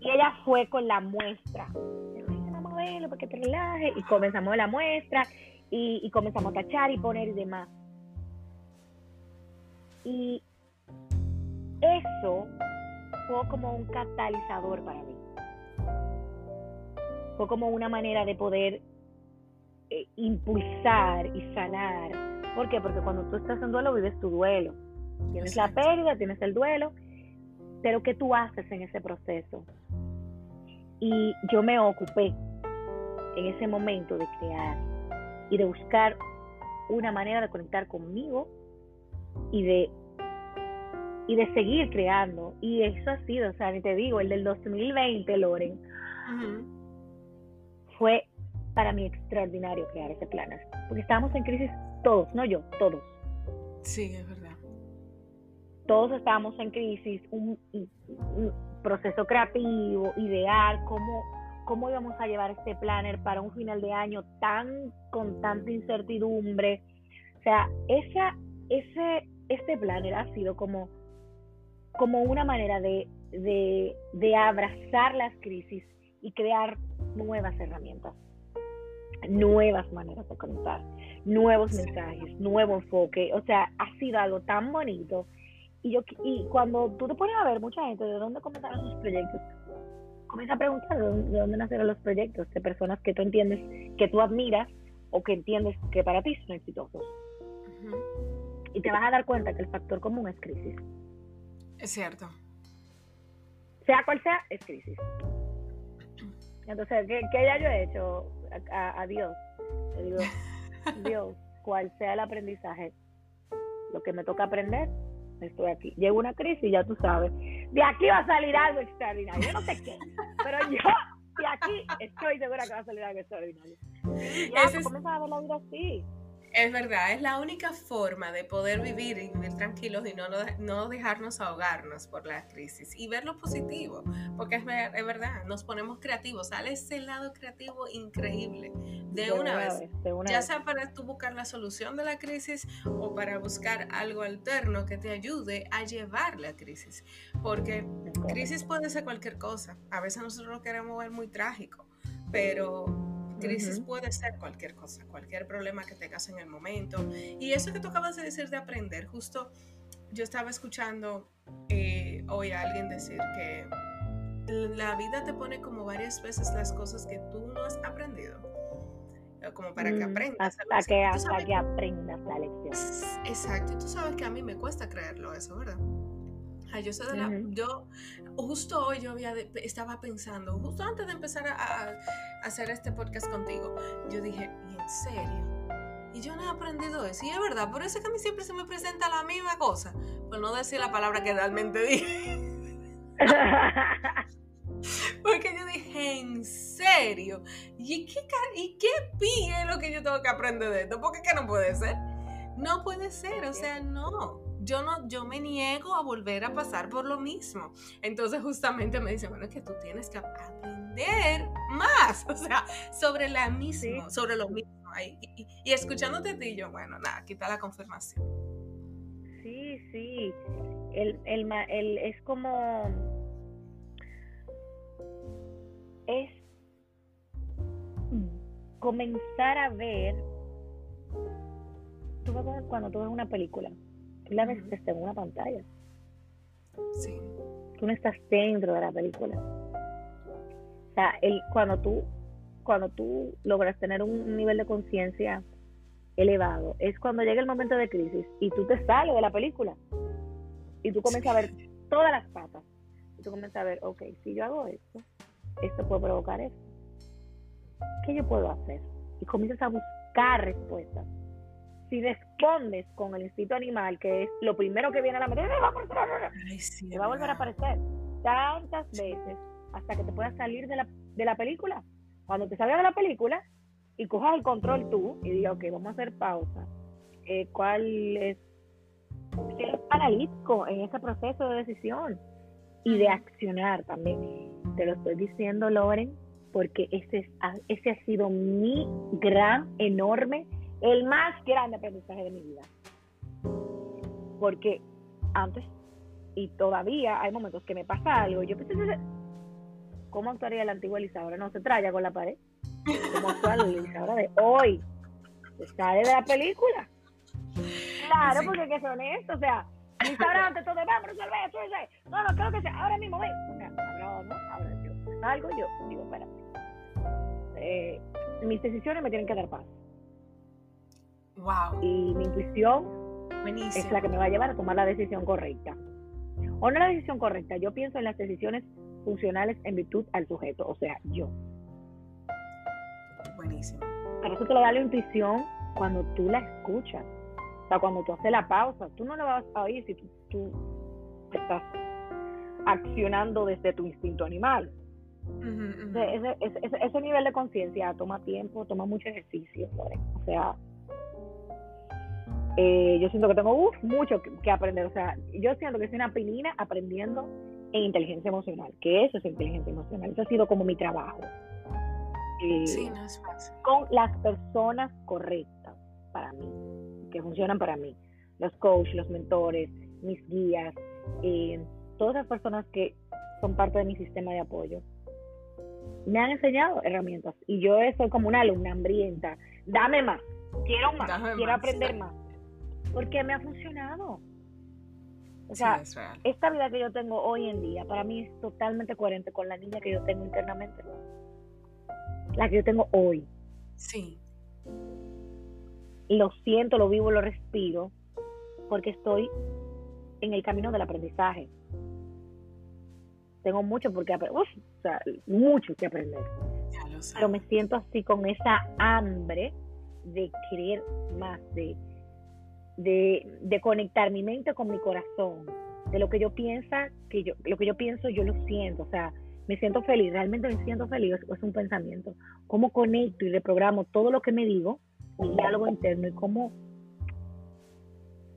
y ella fue con la muestra para que te relajes. Y comenzamos la muestra y, comenzamos a tachar y poner y demás. Y eso fue como un catalizador para mí. Fue como una manera de poder eh, impulsar y sanar. ¿Por qué? Porque cuando tú estás en duelo vives tu duelo. Tienes la pérdida, tienes el duelo, pero ¿qué tú haces en ese proceso? Y yo me ocupé en ese momento de crear y de buscar una manera de conectar conmigo y de y de seguir creando y eso ha sido, o sea, ni te digo, el del 2020, Loren, fue para mí extraordinario crear ese plan, porque estábamos en crisis todos, no yo, todos. Sí, es verdad. Todos estábamos en crisis, un, un proceso creativo, idear cómo cómo íbamos a llevar este planner para un final de año tan con tanta incertidumbre. O sea, esa, ese, este planner ha sido como, como una manera de, de, de abrazar las crisis y crear nuevas herramientas, nuevas maneras de contar, nuevos mensajes, nuevo enfoque. O sea, ha sido algo tan bonito. Y, yo, y cuando tú te pones a ver mucha gente de dónde comenzaron sus proyectos, comienza a preguntar de dónde, nacieron los proyectos, de personas que tú entiendes, que tú admiras o que entiendes que para ti son exitosos. y te vas a dar cuenta que el factor común es crisis. Es cierto. Sea cual sea, es crisis. Entonces, ¿qué, ya yo he hecho? A, Dios. digo, Dios, cual sea el aprendizaje, lo que me toca aprender, estoy aquí. Llega una crisis, ya tú sabes. De aquí va a salir algo extraordinario. Yo no sé qué, pero yo de aquí estoy segura que va a salir algo extraordinario. ya, Ese es... a ver la vida así. Es verdad, es la única forma de poder vivir y vivir tranquilos y no, no dejarnos ahogarnos por la crisis y ver lo positivo, porque es, es verdad, nos ponemos creativos, sale ese lado creativo increíble de, una, vez, ya sea para tú buscar la solución de la crisis o para buscar algo alterno que te ayude a llevar la crisis, porque crisis puede ser cualquier cosa, a veces nosotros lo queremos ver muy trágico, pero Crisis puede ser cualquier cosa, cualquier problema que tengas en el momento. Y eso que tú acabas de decir de aprender, justo yo estaba escuchando eh, hoy a alguien decir que la vida te pone como varias veces las cosas que tú no has aprendido. Eh, como para que mm, aprendas. Hasta, que, hasta que aprendas la lección. Exacto. Y tú sabes que a mí me cuesta creerlo eso, ¿verdad? yo, yo justo hoy yo había estaba pensando, justo antes de empezar a, hacer este podcast contigo, yo dije, ¿y en serio? Y yo no he aprendido eso. Y es verdad, por eso es que a mí siempre se me presenta la misma cosa. Por no decir la palabra que realmente dije. Porque yo dije, ¿en serio? ¿Y qué, y qué es lo que yo tengo que aprender de esto? Porque qué no puede ser. No puede ser, o sea, no yo no, yo me niego a volver a pasar por lo mismo. Entonces justamente me dice, bueno, es que tú tienes que aprender más, o sea, sobre la misma, sobre lo mismo. Y, y, escuchándote a ti, yo, bueno, nada, quita la confirmación. Sí, sí. El, el, el, es como... Es comenzar a ver... Tú cuando tú ves una película la ves desde una pantalla. Sí. Tú no estás dentro de la película. O sea, el, cuando tú cuando tú logras tener un nivel de conciencia elevado, es cuando llega el momento de crisis y tú te sales de la película y tú comienzas a ver todas las patas. Y tú comienzas a ver, ok, si yo hago esto, esto puede provocar esto. ¿Qué yo puedo hacer? Y comienzas a buscar respuestas si respondes con el instinto animal, que es lo primero que viene a la mente, te va a volver a aparecer tantas veces hasta que te puedas salir de la, de la película. Cuando te salgas de la película y cojas el control tú y digas, ok, vamos a hacer pausa. Eh, ¿Cuál es? Ser analítico en ese proceso de decisión y de accionar también. Te lo estoy diciendo, Loren, porque ese, ese ha sido mi gran, enorme el más grande aprendizaje de mi vida. Porque antes y todavía hay momentos que me pasa algo, yo pensé, ¿cómo actuaría la antigua Elizabeth? No se traya con la pared. ¿Cómo actúa la Elizabeth de hoy? Se sale de la película. Claro, porque hay que ser honesto, o sea, Elizabeth antes todo, vamos, resolver esto, no, no, creo que sea, ahora mismo, ven. O sea, no, no, ahora yo salgo yo, digo, espérate. Eh, mis decisiones me tienen que dar paz Wow. Y mi intuición es la que me va a llevar a tomar la decisión correcta. O no la decisión correcta, yo pienso en las decisiones funcionales en virtud al sujeto, o sea, yo. Buenísimo. Pero eso te lo da la intuición cuando tú la escuchas. O sea, cuando tú haces la pausa, tú no la vas a oír si tú, estás accionando desde tu instinto animal. Ese, ese, nivel de conciencia toma tiempo, toma mucho ejercicio. O sea, eh, yo siento que tengo mucho que, aprender. O sea, yo siento que soy una pinina aprendiendo en inteligencia emocional, que eso es inteligencia emocional. Eso ha sido como mi trabajo. Eh, sí, no es fácil. Con las personas correctas para mí, que funcionan para mí. Los coaches, los mentores, mis guías, eh, todas las personas que son parte de mi sistema de apoyo. Me han enseñado herramientas y yo soy como una alumna hambrienta. Dame más, quiero más, quiero aprender más porque me ha funcionado. O sea, esta vida que yo tengo hoy en día, para mí es totalmente coherente con la niña que yo tengo internamente. La que yo tengo hoy. Sí. Lo siento, lo vivo, lo respiro. porque estoy en el camino del aprendizaje. Tengo mucho porque o sea, mucho que aprender. Pero me siento así con esa hambre de querer más, de, de, de, conectar mi mente con mi corazón, de lo que yo piensa, que yo, lo que yo pienso, yo lo siento, o sea, me siento feliz, realmente me siento feliz, es un pensamiento. Cómo conecto y reprogramo todo lo que me digo, mi diálogo interno y cómo,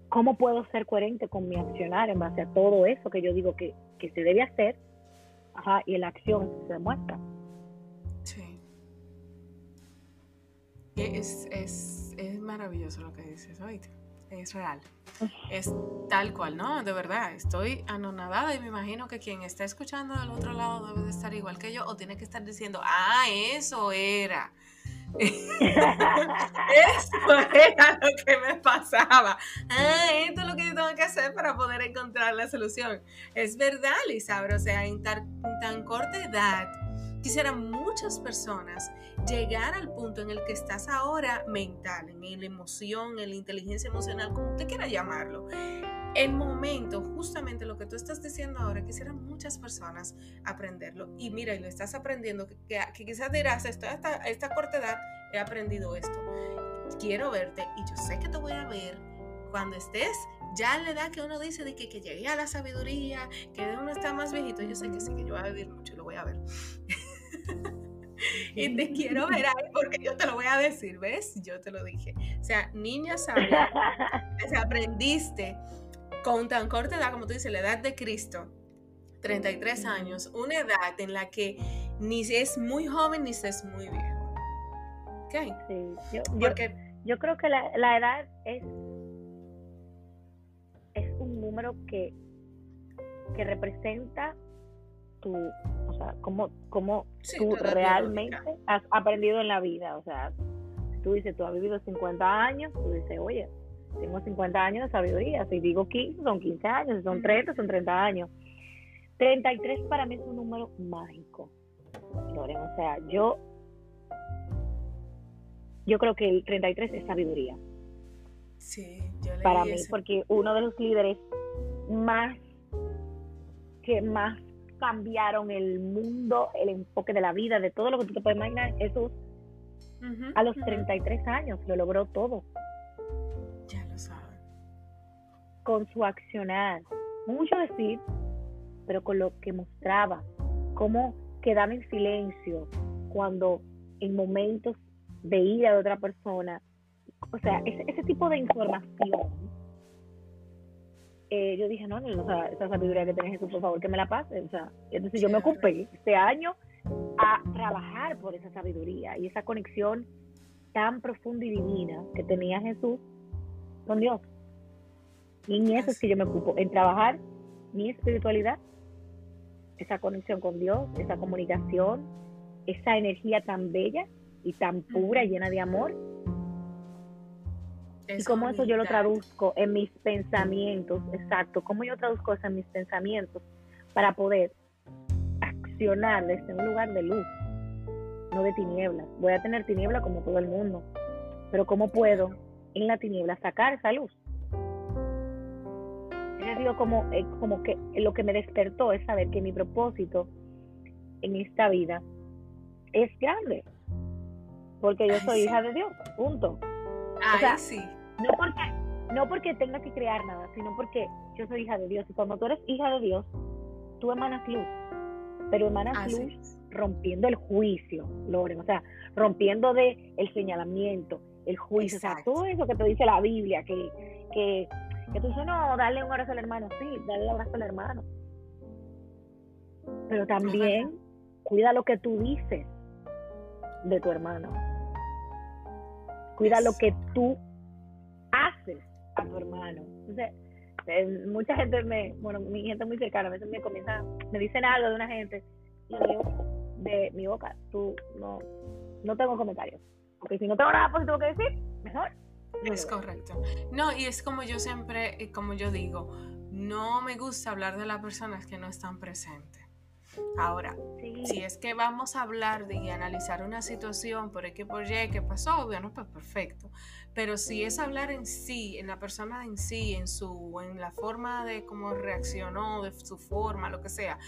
cómo puedo ser coherente con mi accionar en base a todo eso que yo digo que, que se debe hacer, ajá, y la acción se demuestra. Sí. Es, es, es maravilloso lo que dices, oíste es real. Es tal cual, ¿no? De verdad, estoy anonadada y me imagino que quien está escuchando del otro lado debe de estar igual que yo o tiene que estar diciendo, ah, eso era. eso era lo que me pasaba. Ah, esto es lo que yo tengo que hacer para poder encontrar la solución. Es verdad, Lisabra, o sea, en tan, tan corta edad Quisieran muchas personas llegar al punto en el que estás ahora mental, en la emoción, en la inteligencia emocional, como usted quiera llamarlo. El momento, justamente lo que tú estás diciendo ahora, quisieran muchas personas aprenderlo. Y mira, y lo estás aprendiendo, que, que quizás dirás, estoy hasta esta corta edad, he aprendido esto. Quiero verte y yo sé que te voy a ver cuando estés ya en la edad que uno dice de que, que llegué a la sabiduría, que uno está más viejito, yo sé que sí, que yo voy a vivir mucho y lo voy a ver. y te quiero ver ahí porque yo te lo voy a decir, ¿ves? Yo te lo dije. O sea, niña sabia, aprendiste con tan corta edad, como tú dices, la edad de Cristo, 33 años, una edad en la que ni se es muy joven ni se es muy viejo. ¿Ok? Sí, yo, porque, yo, creo que la, la edad es, es un número que, que representa tu, o sea, cómo, cómo tú realmente has aprendido en la vida. O sea, tú dices, tú has vivido 50 años, tú dices, oye, tengo 50 años de sabiduría. Si digo 15, son 15 años. Si son 30, son 30 años. 33 para mí es un número mágico, Loren. O sea, yo, yo creo que el 33 es sabiduría. Sí, yo Para mí, porque uno de los líderes más que más cambiaron el mundo, el enfoque de la vida, de todo lo que tú te puedes imaginar. Jesús, a los 33 años, lo logró todo. Ya lo saben. Con su accionar. Mucho decir, pero con lo que mostraba. Cómo quedaba en silencio cuando en momentos veía a otra persona. O sea, ese, ese tipo de información eh, yo dije, no, no, o sea, esa sabiduría que tenés Jesús, por favor, que me la pase. O sea, entonces yo me ocupé este año a trabajar por esa sabiduría y esa conexión tan profunda y divina que tenía Jesús con Dios. Y en eso es que yo me ocupo, en trabajar mi espiritualidad, esa conexión con Dios, esa comunicación, esa energía tan bella y tan pura, llena de amor, y cómo eso yo lo traduzco en mis pensamientos, exacto, cómo yo traduzco eso en mis pensamientos para poder accionar desde un lugar de luz, no de tinieblas. Voy a tener tiniebla como todo el mundo, pero ¿cómo puedo en la tiniebla sacar esa luz? Es digo, como, eh, como que lo que me despertó es saber que mi propósito en esta vida es grande, porque yo soy hija de Dios, punto. Ay, sí. No porque, no porque tenga que crear nada, sino porque yo soy hija de Dios. Y cuando tú eres hija de Dios, tú emanas luz. Pero emanas luz rompiendo el juicio, Loren. O sea, rompiendo de el señalamiento, el juicio. O sea, todo eso que te dice la Biblia, que, que, que tú dices, no, darle un abrazo al hermano. Sí, darle un abrazo al hermano. Pero también cuida lo que tú dices de tu hermano. Cuida lo que tú haces a tu hermano. Entonces, eh, mucha gente me, bueno, mi gente muy cercana, a veces me comienza, me dicen algo de una gente, y yo digo, de mi boca, tú no, no tengo comentarios. Porque si no tengo nada positivo que decir, mejor. Es correcto. No, y es como yo siempre, como yo digo, no me gusta hablar de las personas que no están presentes. Ahora, si es que vamos a hablar de y analizar una situación por X por Y que pasó, bueno, pues perfecto. Pero si es hablar en sí, en la persona en sí, en su, en la forma de cómo reaccionó, de su forma, lo que sea.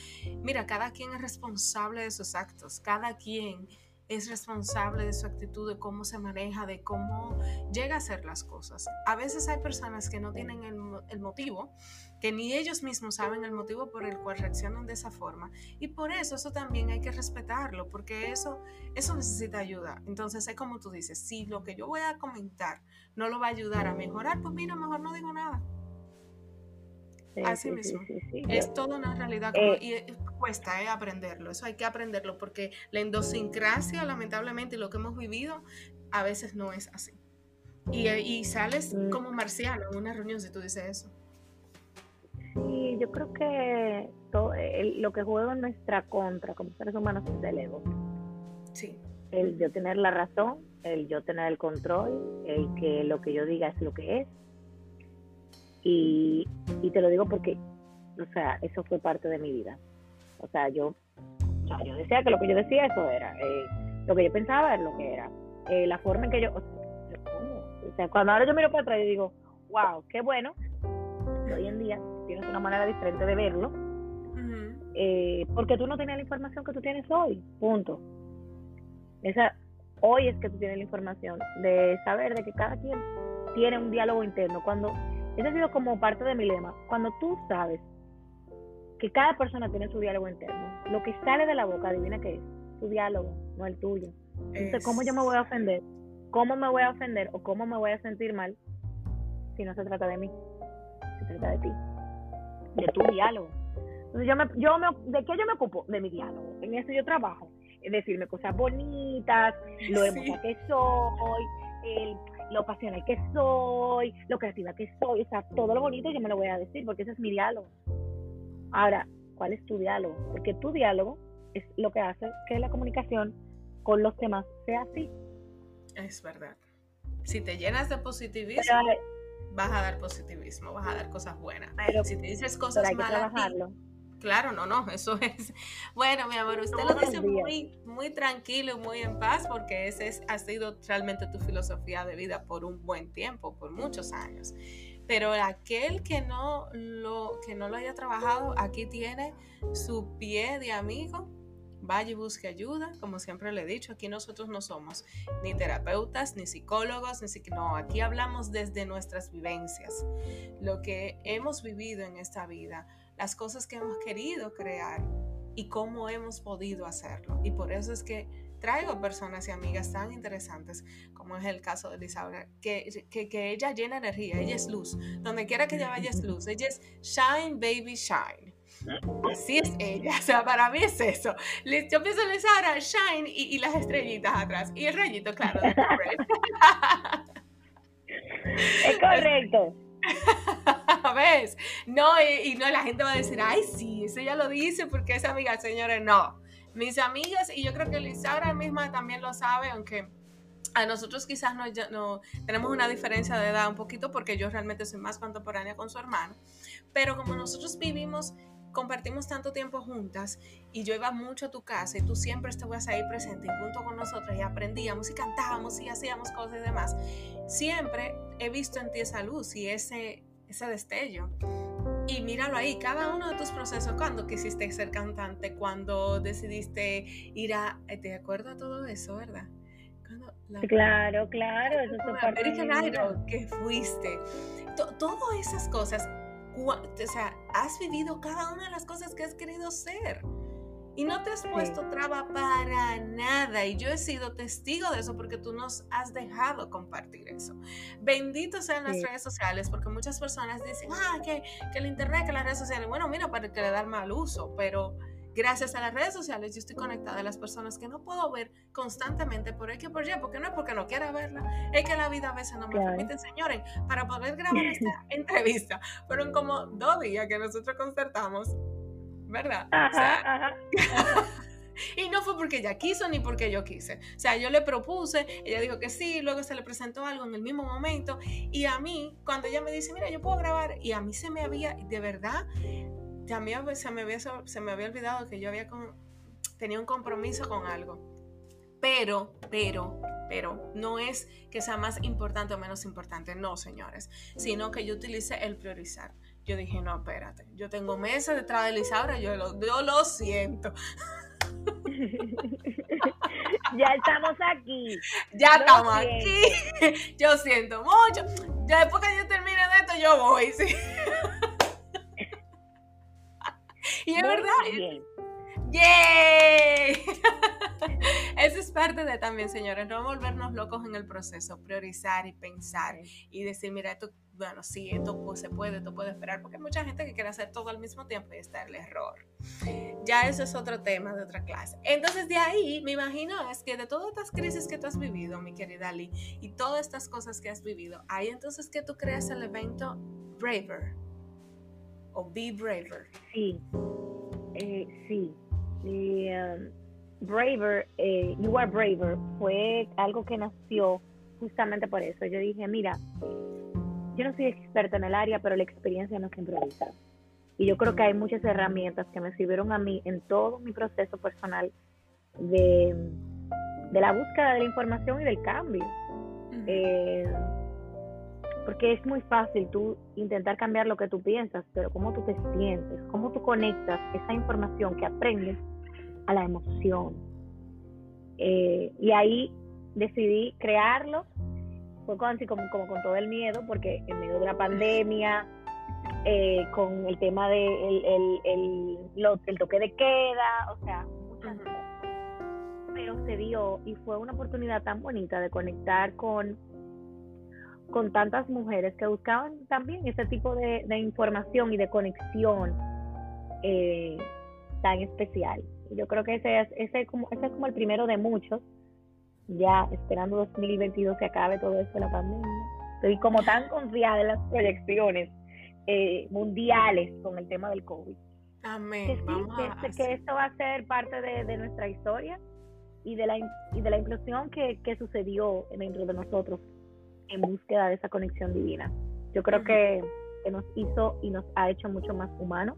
Mira, cada quien es responsable de sus actos, cada quien es responsable de su actitud, de cómo se maneja, de cómo llega a hacer las cosas. A veces hay personas que no tienen el, motivo, que ni ellos mismos saben el motivo por el cual reaccionan de esa forma. Y por eso eso también hay que respetarlo, porque eso, eso necesita ayuda. Entonces es como tú dices, si lo que yo voy a comentar no lo va a ayudar a mejorar, pues mira, mejor no digo nada. Así mismo. es toda una realidad eh, y eh, cuesta eh, aprenderlo. Eso hay que aprenderlo porque la endosincrasia, lamentablemente, y lo que hemos vivido, a veces no es así. Y, sales mm. como marciano en una reunión si tú dices eso. Sí, yo creo que todo, lo que juega en nuestra contra como seres humanos es el ego. Sí. El yo tener la razón, el yo tener el control, el que lo que yo diga es lo que es y, te lo digo porque, o sea, eso fue parte de mi vida. O sea, yo, yo decía que lo que yo decía eso era, eh, lo que yo pensaba era lo que era. Eh, la forma en que yo, o sea, cuando ahora yo miro para atrás y digo, wow, qué bueno, hoy en día tienes una manera diferente de verlo, eh, porque tú no tenías la información que tú tienes hoy, punto. Esa, hoy es que tú tienes la información de saber de que cada quien tiene un diálogo interno. Cuando ese ha sido como parte de mi lema. Cuando tú sabes que cada persona tiene su diálogo interno, lo que sale de la boca, adivina qué es, tu diálogo, no el tuyo. Entonces, ¿cómo yo me voy a ofender? ¿Cómo me voy a ofender o cómo me voy a sentir mal si no se trata de mí? Se trata de ti, de tu diálogo. Entonces, yo me, yo me, ¿de qué yo me ocupo? De mi diálogo. En eso yo trabajo. Es decirme cosas bonitas, lo hermosa que soy, el lo pasional que soy, lo creativa que soy, o sea, todo lo bonito yo me lo voy a decir porque ese es mi diálogo. Ahora, ¿cuál es tu diálogo? Porque tu diálogo es lo que hace que la comunicación con los demás sea así. Es verdad. Si te llenas de positivismo, vas a dar positivismo, vas a dar cosas buenas. Pero, si te dices cosas malas, Claro, no, no, eso es. Bueno, mi amor, usted lo dice muy, muy tranquilo y muy en paz porque ese es, ha sido realmente tu filosofía de vida por un buen tiempo, por muchos años. Pero aquel que no lo, que no lo haya trabajado, aquí tiene su pie de amigo. Vaya y busque ayuda, como siempre le he dicho, aquí nosotros no somos ni terapeutas, ni psicólogos, ni no, aquí hablamos desde nuestras vivencias, lo que hemos vivido en esta vida, las cosas que hemos querido crear y cómo hemos podido hacerlo. Y por eso es que traigo personas y amigas tan interesantes, como es el caso de Elizabeth, que, que, ella llena energía, ella es luz. Donde quiera que ella vaya es luz. Ella es shine, baby, shine. Así es ella, o sea, para mí es eso. Yo pienso en Elizabeth, shine y, y, las estrellitas atrás. Y el rayito, claro. es correcto. ¿Ves? No, y, no, la gente va a decir, ay, sí, eso ya lo dice porque es amiga, señores, no. Mis amigas, y yo creo que Lisabra misma también lo sabe, aunque a nosotros quizás no, no, tenemos una diferencia de edad un poquito porque yo realmente soy más contemporánea con su hermano, pero como nosotros vivimos compartimos tanto tiempo juntas y yo iba mucho a tu casa y tú siempre estabas ahí presente y junto con nosotros y aprendíamos y cantábamos y hacíamos cosas y demás, siempre he visto en ti esa luz y ese, ese destello. Y míralo ahí, cada uno de tus procesos, cuando quisiste ser cantante, cuando decidiste ir a... Eh, ¿Te acuerdas todo eso, verdad? claro, claro, eso es American Idol, que fuiste. todas esas cosas o sea, has vivido cada una de las cosas que has querido ser. Y no te has puesto traba para nada. Y yo he sido testigo de eso porque tú nos has dejado compartir eso. Bendito sean las redes sociales porque muchas personas dicen, ah, que, que el Internet, que las redes sociales. Bueno, mira, para que le dan mal uso, pero gracias a las redes sociales yo estoy conectada a las personas que no puedo ver constantemente por X por Y, porque no es porque no quiera verla, es que la vida a veces no me permite, señores, para poder grabar esta entrevista. Fueron como dos días que nosotros concertamos, ¿verdad? y no fue porque ella quiso ni porque yo quise. O sea, yo le propuse, ella dijo que sí, luego se le presentó algo en el mismo momento. Y a mí, cuando ella me dice, mira, yo puedo grabar, y a mí se me había, de verdad, también se me había, se me había olvidado que yo había con, tenía un compromiso con algo. Pero, pero, pero no es que sea más importante o menos importante, no, señores, sino que yo utilice el priorizar. Yo dije, no, espérate, yo tengo meses detrás de Lisaura, yo lo, yo lo siento. ya estamos aquí. Ya estamos aquí. Yo siento mucho. Ya después que yo termine de esto, yo voy, sí. y es verdad. ¡Yay! Eso es parte de también, señores, no volvernos locos en el proceso, priorizar y pensar y decir, mira, esto, bueno, sí, esto pues, se puede, esto puede esperar, porque hay mucha gente que quiere hacer todo al mismo tiempo y está el error. Ya eso es otro tema de otra clase. Entonces, de ahí, me imagino, es que de todas estas crisis que tú has vivido, mi querida Lee, y todas estas cosas que has vivido, ahí entonces que tú creas el evento Braver o Be Braver. Sí, eh, sí. Y, um, Braver, eh, You Are Braver, fue algo que nació justamente por eso. Yo dije, mira, yo no soy experta en el área, pero la experiencia no es que improvisar. Y yo creo que hay muchas herramientas que me sirvieron a mí en todo mi proceso personal de, de la búsqueda de la información y del cambio. Eh, porque es muy fácil tú intentar cambiar lo que tú piensas, pero cómo tú te sientes, cómo tú conectas esa información que aprendes a la emoción. Eh, y ahí decidí crearlo, fue así como, como con todo el miedo, porque en medio de la pandemia, eh, con el tema de el, el, toque de queda, o sea, muchas cosas. Pero se dio y fue una oportunidad tan bonita de conectar con, con tantas mujeres que buscaban también ese tipo de, información y de conexión eh, tan especial. Yo creo que ese es, ese, como, ese es como el primero de muchos, ya esperando 2022 se acabe todo esto de la pandemia. Estoy como tan confiada en las proyecciones eh, mundiales con el tema del COVID. Amén. Que, Vamos que, esto va a ser parte de, nuestra historia y de la, y de la inclusión que, que sucedió dentro de nosotros en búsqueda de esa conexión divina. Yo creo que, que nos hizo y nos ha hecho mucho más humanos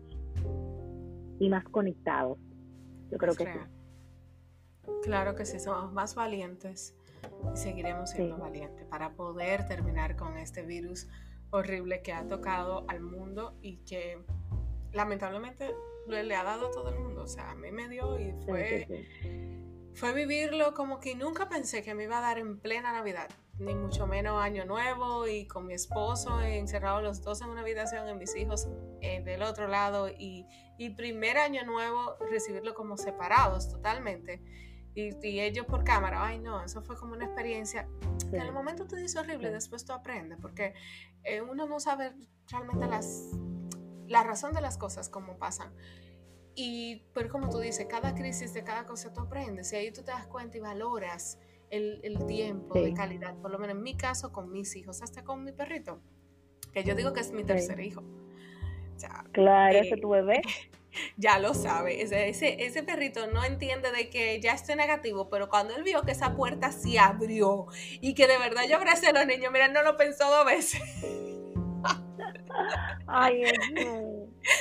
y más conectados. Yo creo que sí. Claro que sí, somos más valientes y seguiremos siendo valientes para poder terminar con este virus horrible que ha tocado al mundo y que lamentablemente le, ha dado a todo el mundo. O sea, a mí me dio y fue, fue vivirlo como que nunca pensé que me iba a dar en plena Navidad, ni mucho menos Año Nuevo y con mi esposo encerrados los dos en una habitación y mis hijos eh, del otro lado y, y primer Año Nuevo recibirlo como separados totalmente. Y, y, ellos por cámara, ay no, eso fue como una experiencia que en el momento te dice horrible, después tú aprendes, porque eh, uno no sabe realmente las, la razón de las cosas, cómo pasan. Y, pero como tú dices, cada crisis de cada cosa tú aprendes y ahí tú te das cuenta y valoras el, el tiempo de calidad, por lo menos en mi caso con mis hijos, hasta con mi perrito, que yo digo que es mi tercer hijo. claro, ese tu bebé. ya lo sabe. Ese, ese, perrito no entiende de que ya esté negativo, pero cuando él vio que esa puerta se abrió y que de verdad yo abracé a los niños, mira, no lo pensó dos veces. Ay,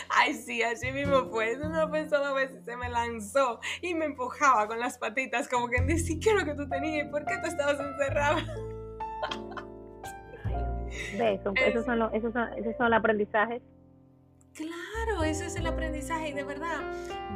Ay, sí, así mismo fue. Eso no pensó dos veces, se me lanzó y me empujaba con las patitas, como que dice, ¿qué es lo que tú tenías? ¿Y por qué tú estabas encerrada? Eso, esos, son los, esos, son, esos son los aprendizajes Claro, ese es el aprendizaje y de verdad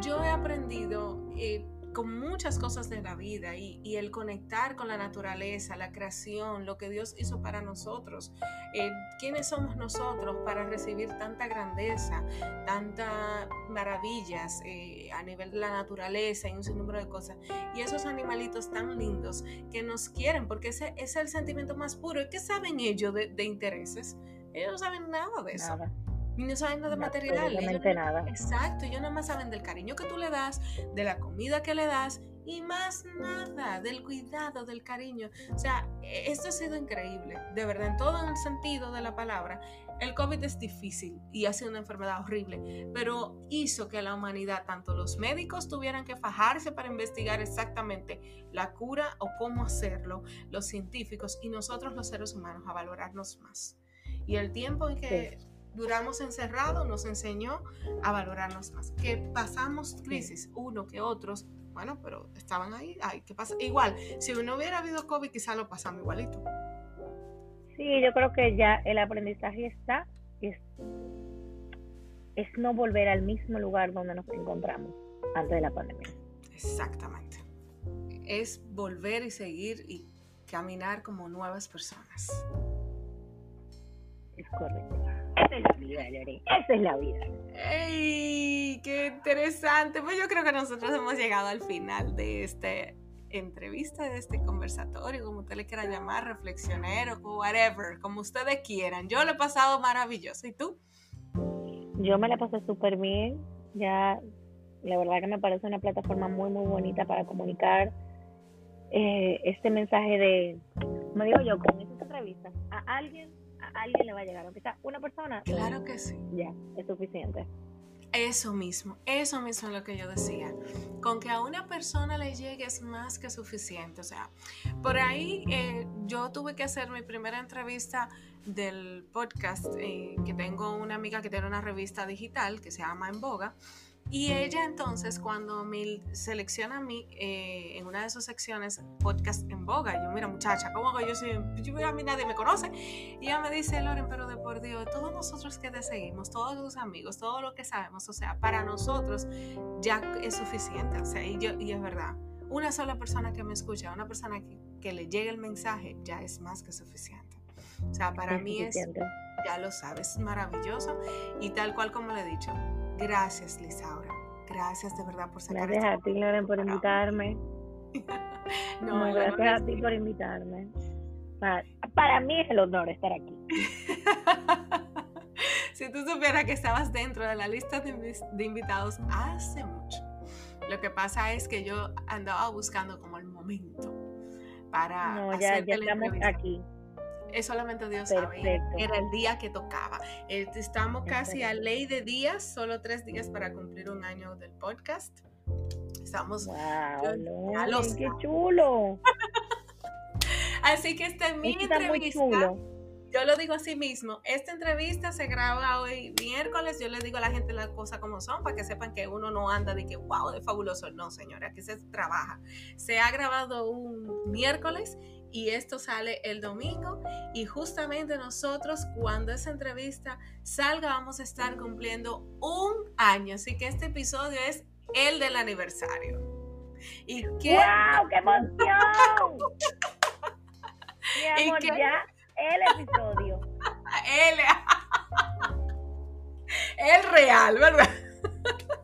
yo he aprendido eh, con muchas cosas de la vida y, el conectar con la naturaleza, la creación, lo que Dios hizo para nosotros. Eh, ¿Quiénes somos nosotros para recibir tanta grandeza, tantas maravillas eh, a nivel de la naturaleza y un sinnúmero de cosas? Y esos animalitos tan lindos que nos quieren, porque ese, es el sentimiento más puro. ¿Y qué saben ellos de, intereses? Ellos no saben nada de eso. Y no saben nada de material. nada. Exacto, ellos nada más saben del cariño que tú le das, de la comida que le das y más nada, del cuidado, del cariño. O sea, e, esto ha sido increíble, de verdad, en todo el sentido de la palabra. El COVID es difícil y ha sido una enfermedad horrible, pero hizo que la humanidad, tanto los médicos tuvieran que fajarse para investigar exactamente la cura o cómo hacerlo, los científicos y nosotros los seres humanos a valorarnos más. Y el tiempo en que duramos encerrados nos enseñó a valorarnos más. Que pasamos crisis, uno que otros, bueno, pero estaban ahí, ay, ¿qué pasa? Igual, si no hubiera habido COVID, quizá lo pasamos igualito. Sí, yo creo que ya el aprendizaje está, es, es no volver al mismo lugar donde nos encontramos antes de la pandemia. Exactamente. Es volver y seguir y caminar como nuevas personas. Es correcto. Esa es la vida, Lore. Esa es la vida. ¡Ey! ¡Qué interesante! Pues yo creo que nosotros hemos llegado al final de esta entrevista, de este conversatorio, como usted le quiera llamar, reflexionero, whatever, como ustedes quieran. Yo lo he pasado maravilloso. ¿Y tú? Yo me la pasé súper bien. Ya, la verdad que me parece una plataforma muy, muy bonita para comunicar eh, este mensaje de, me digo yo, con esta entrevista, a alguien alguien le va a llegar, aunque sea una persona. Claro que sí. Ya, es suficiente. Eso mismo, eso mismo es lo que yo decía. Con que a una persona le llegue es más que suficiente. O sea, por ahí eh, yo tuve que hacer mi primera entrevista del podcast, eh, que tengo una amiga que tiene una revista digital que se llama En Boga. Y ella entonces cuando me selecciona a mí eh, en una de sus secciones, podcast en boga, yo, mira muchacha, ¿cómo hago yo? Si yo, a mí nadie me conoce. Y ella me dice, Loren, pero de por Dios, todos nosotros que te seguimos, todos tus amigos, todo lo que sabemos, o sea, para nosotros ya es suficiente. O sea, y, yo, y es verdad, una sola persona que me escucha, una persona que, que le llegue el mensaje, ya es más que suficiente. O sea, para mí es, ya lo sabes, maravilloso. Y tal cual como le he dicho, Gracias, Lisaura. Gracias de verdad por sacar Gracias a ti, Loren, por invitarme. no, gracias a ti por invitarme. Para, mí es el honor estar aquí. si tú supieras que estabas dentro de la lista de, invitados hace mucho. Lo que pasa es que yo andaba buscando como el momento para no, ya, ya estamos aquí es solamente Dios sabe. Era el día que tocaba. Estamos casi a ley de días, solo tres días para cumplir un año del podcast. Estamos. Wow, ¡Qué chulo! así que esta es mi entrevista. Yo lo digo así mismo. Esta entrevista se graba hoy miércoles. Yo le digo a la gente las cosas como son para que sepan que uno no anda de que wow, de fabuloso. No, señora, que se trabaja. Se ha grabado un miércoles y esto sale el domingo y justamente nosotros cuando esa entrevista salga vamos a estar cumpliendo un año, así que este episodio es el del aniversario. ¿Y qué? ¡Wow! ¡Qué emoción! Mi amor, ya el episodio. el, el real, ¿verdad?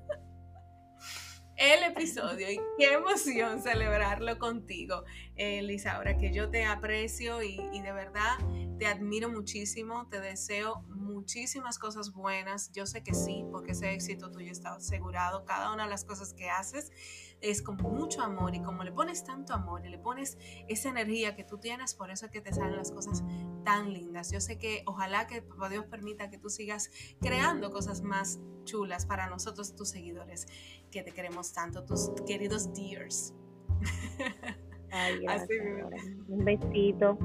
el episodio y qué emoción celebrarlo contigo, eh, que yo te aprecio y, y, de verdad te admiro muchísimo, te deseo muchísimas cosas buenas, yo sé que sí, porque ese éxito tuyo está asegurado, cada una de las cosas que haces es con mucho amor y como le pones tanto amor y le pones esa energía que tú tienes, por eso es que te salen las cosas tan lindas. Yo sé que ojalá que Dios permita que tú sigas creando cosas más chulas para nosotros, tus seguidores, que te queremos tanto, tus queridos dears. Un besito.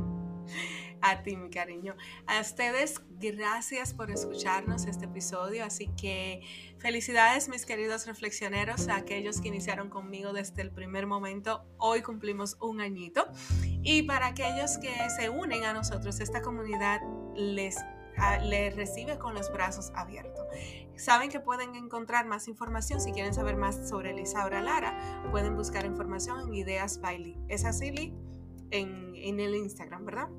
A ti, mi cariño. A ustedes, gracias por escucharnos este episodio. Así que felicidades, mis queridos reflexioneros, a aquellos que iniciaron conmigo desde el primer momento. Hoy cumplimos un añito. Y para aquellos que se unen a nosotros, esta comunidad les les recibe con los brazos abiertos. Saben que pueden encontrar más información si quieren saber más sobre Lisaura Lara. Pueden buscar información en Ideas Bailey. ¿Es así, Lee? En, en el Instagram, ¿verdad?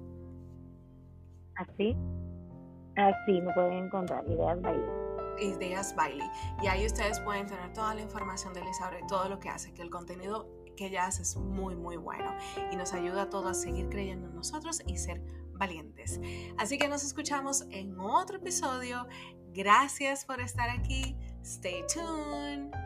Así, así me pueden encontrar Ideas Bailey. Ideas Bailey. Y ahí ustedes pueden tener toda la información de Elizabeth, todo lo que hace, que el contenido que ella hace es muy, muy bueno y nos ayuda a todos a seguir creyendo en nosotros y ser valientes. Así que nos escuchamos en otro episodio. Gracias por estar aquí. Stay tuned.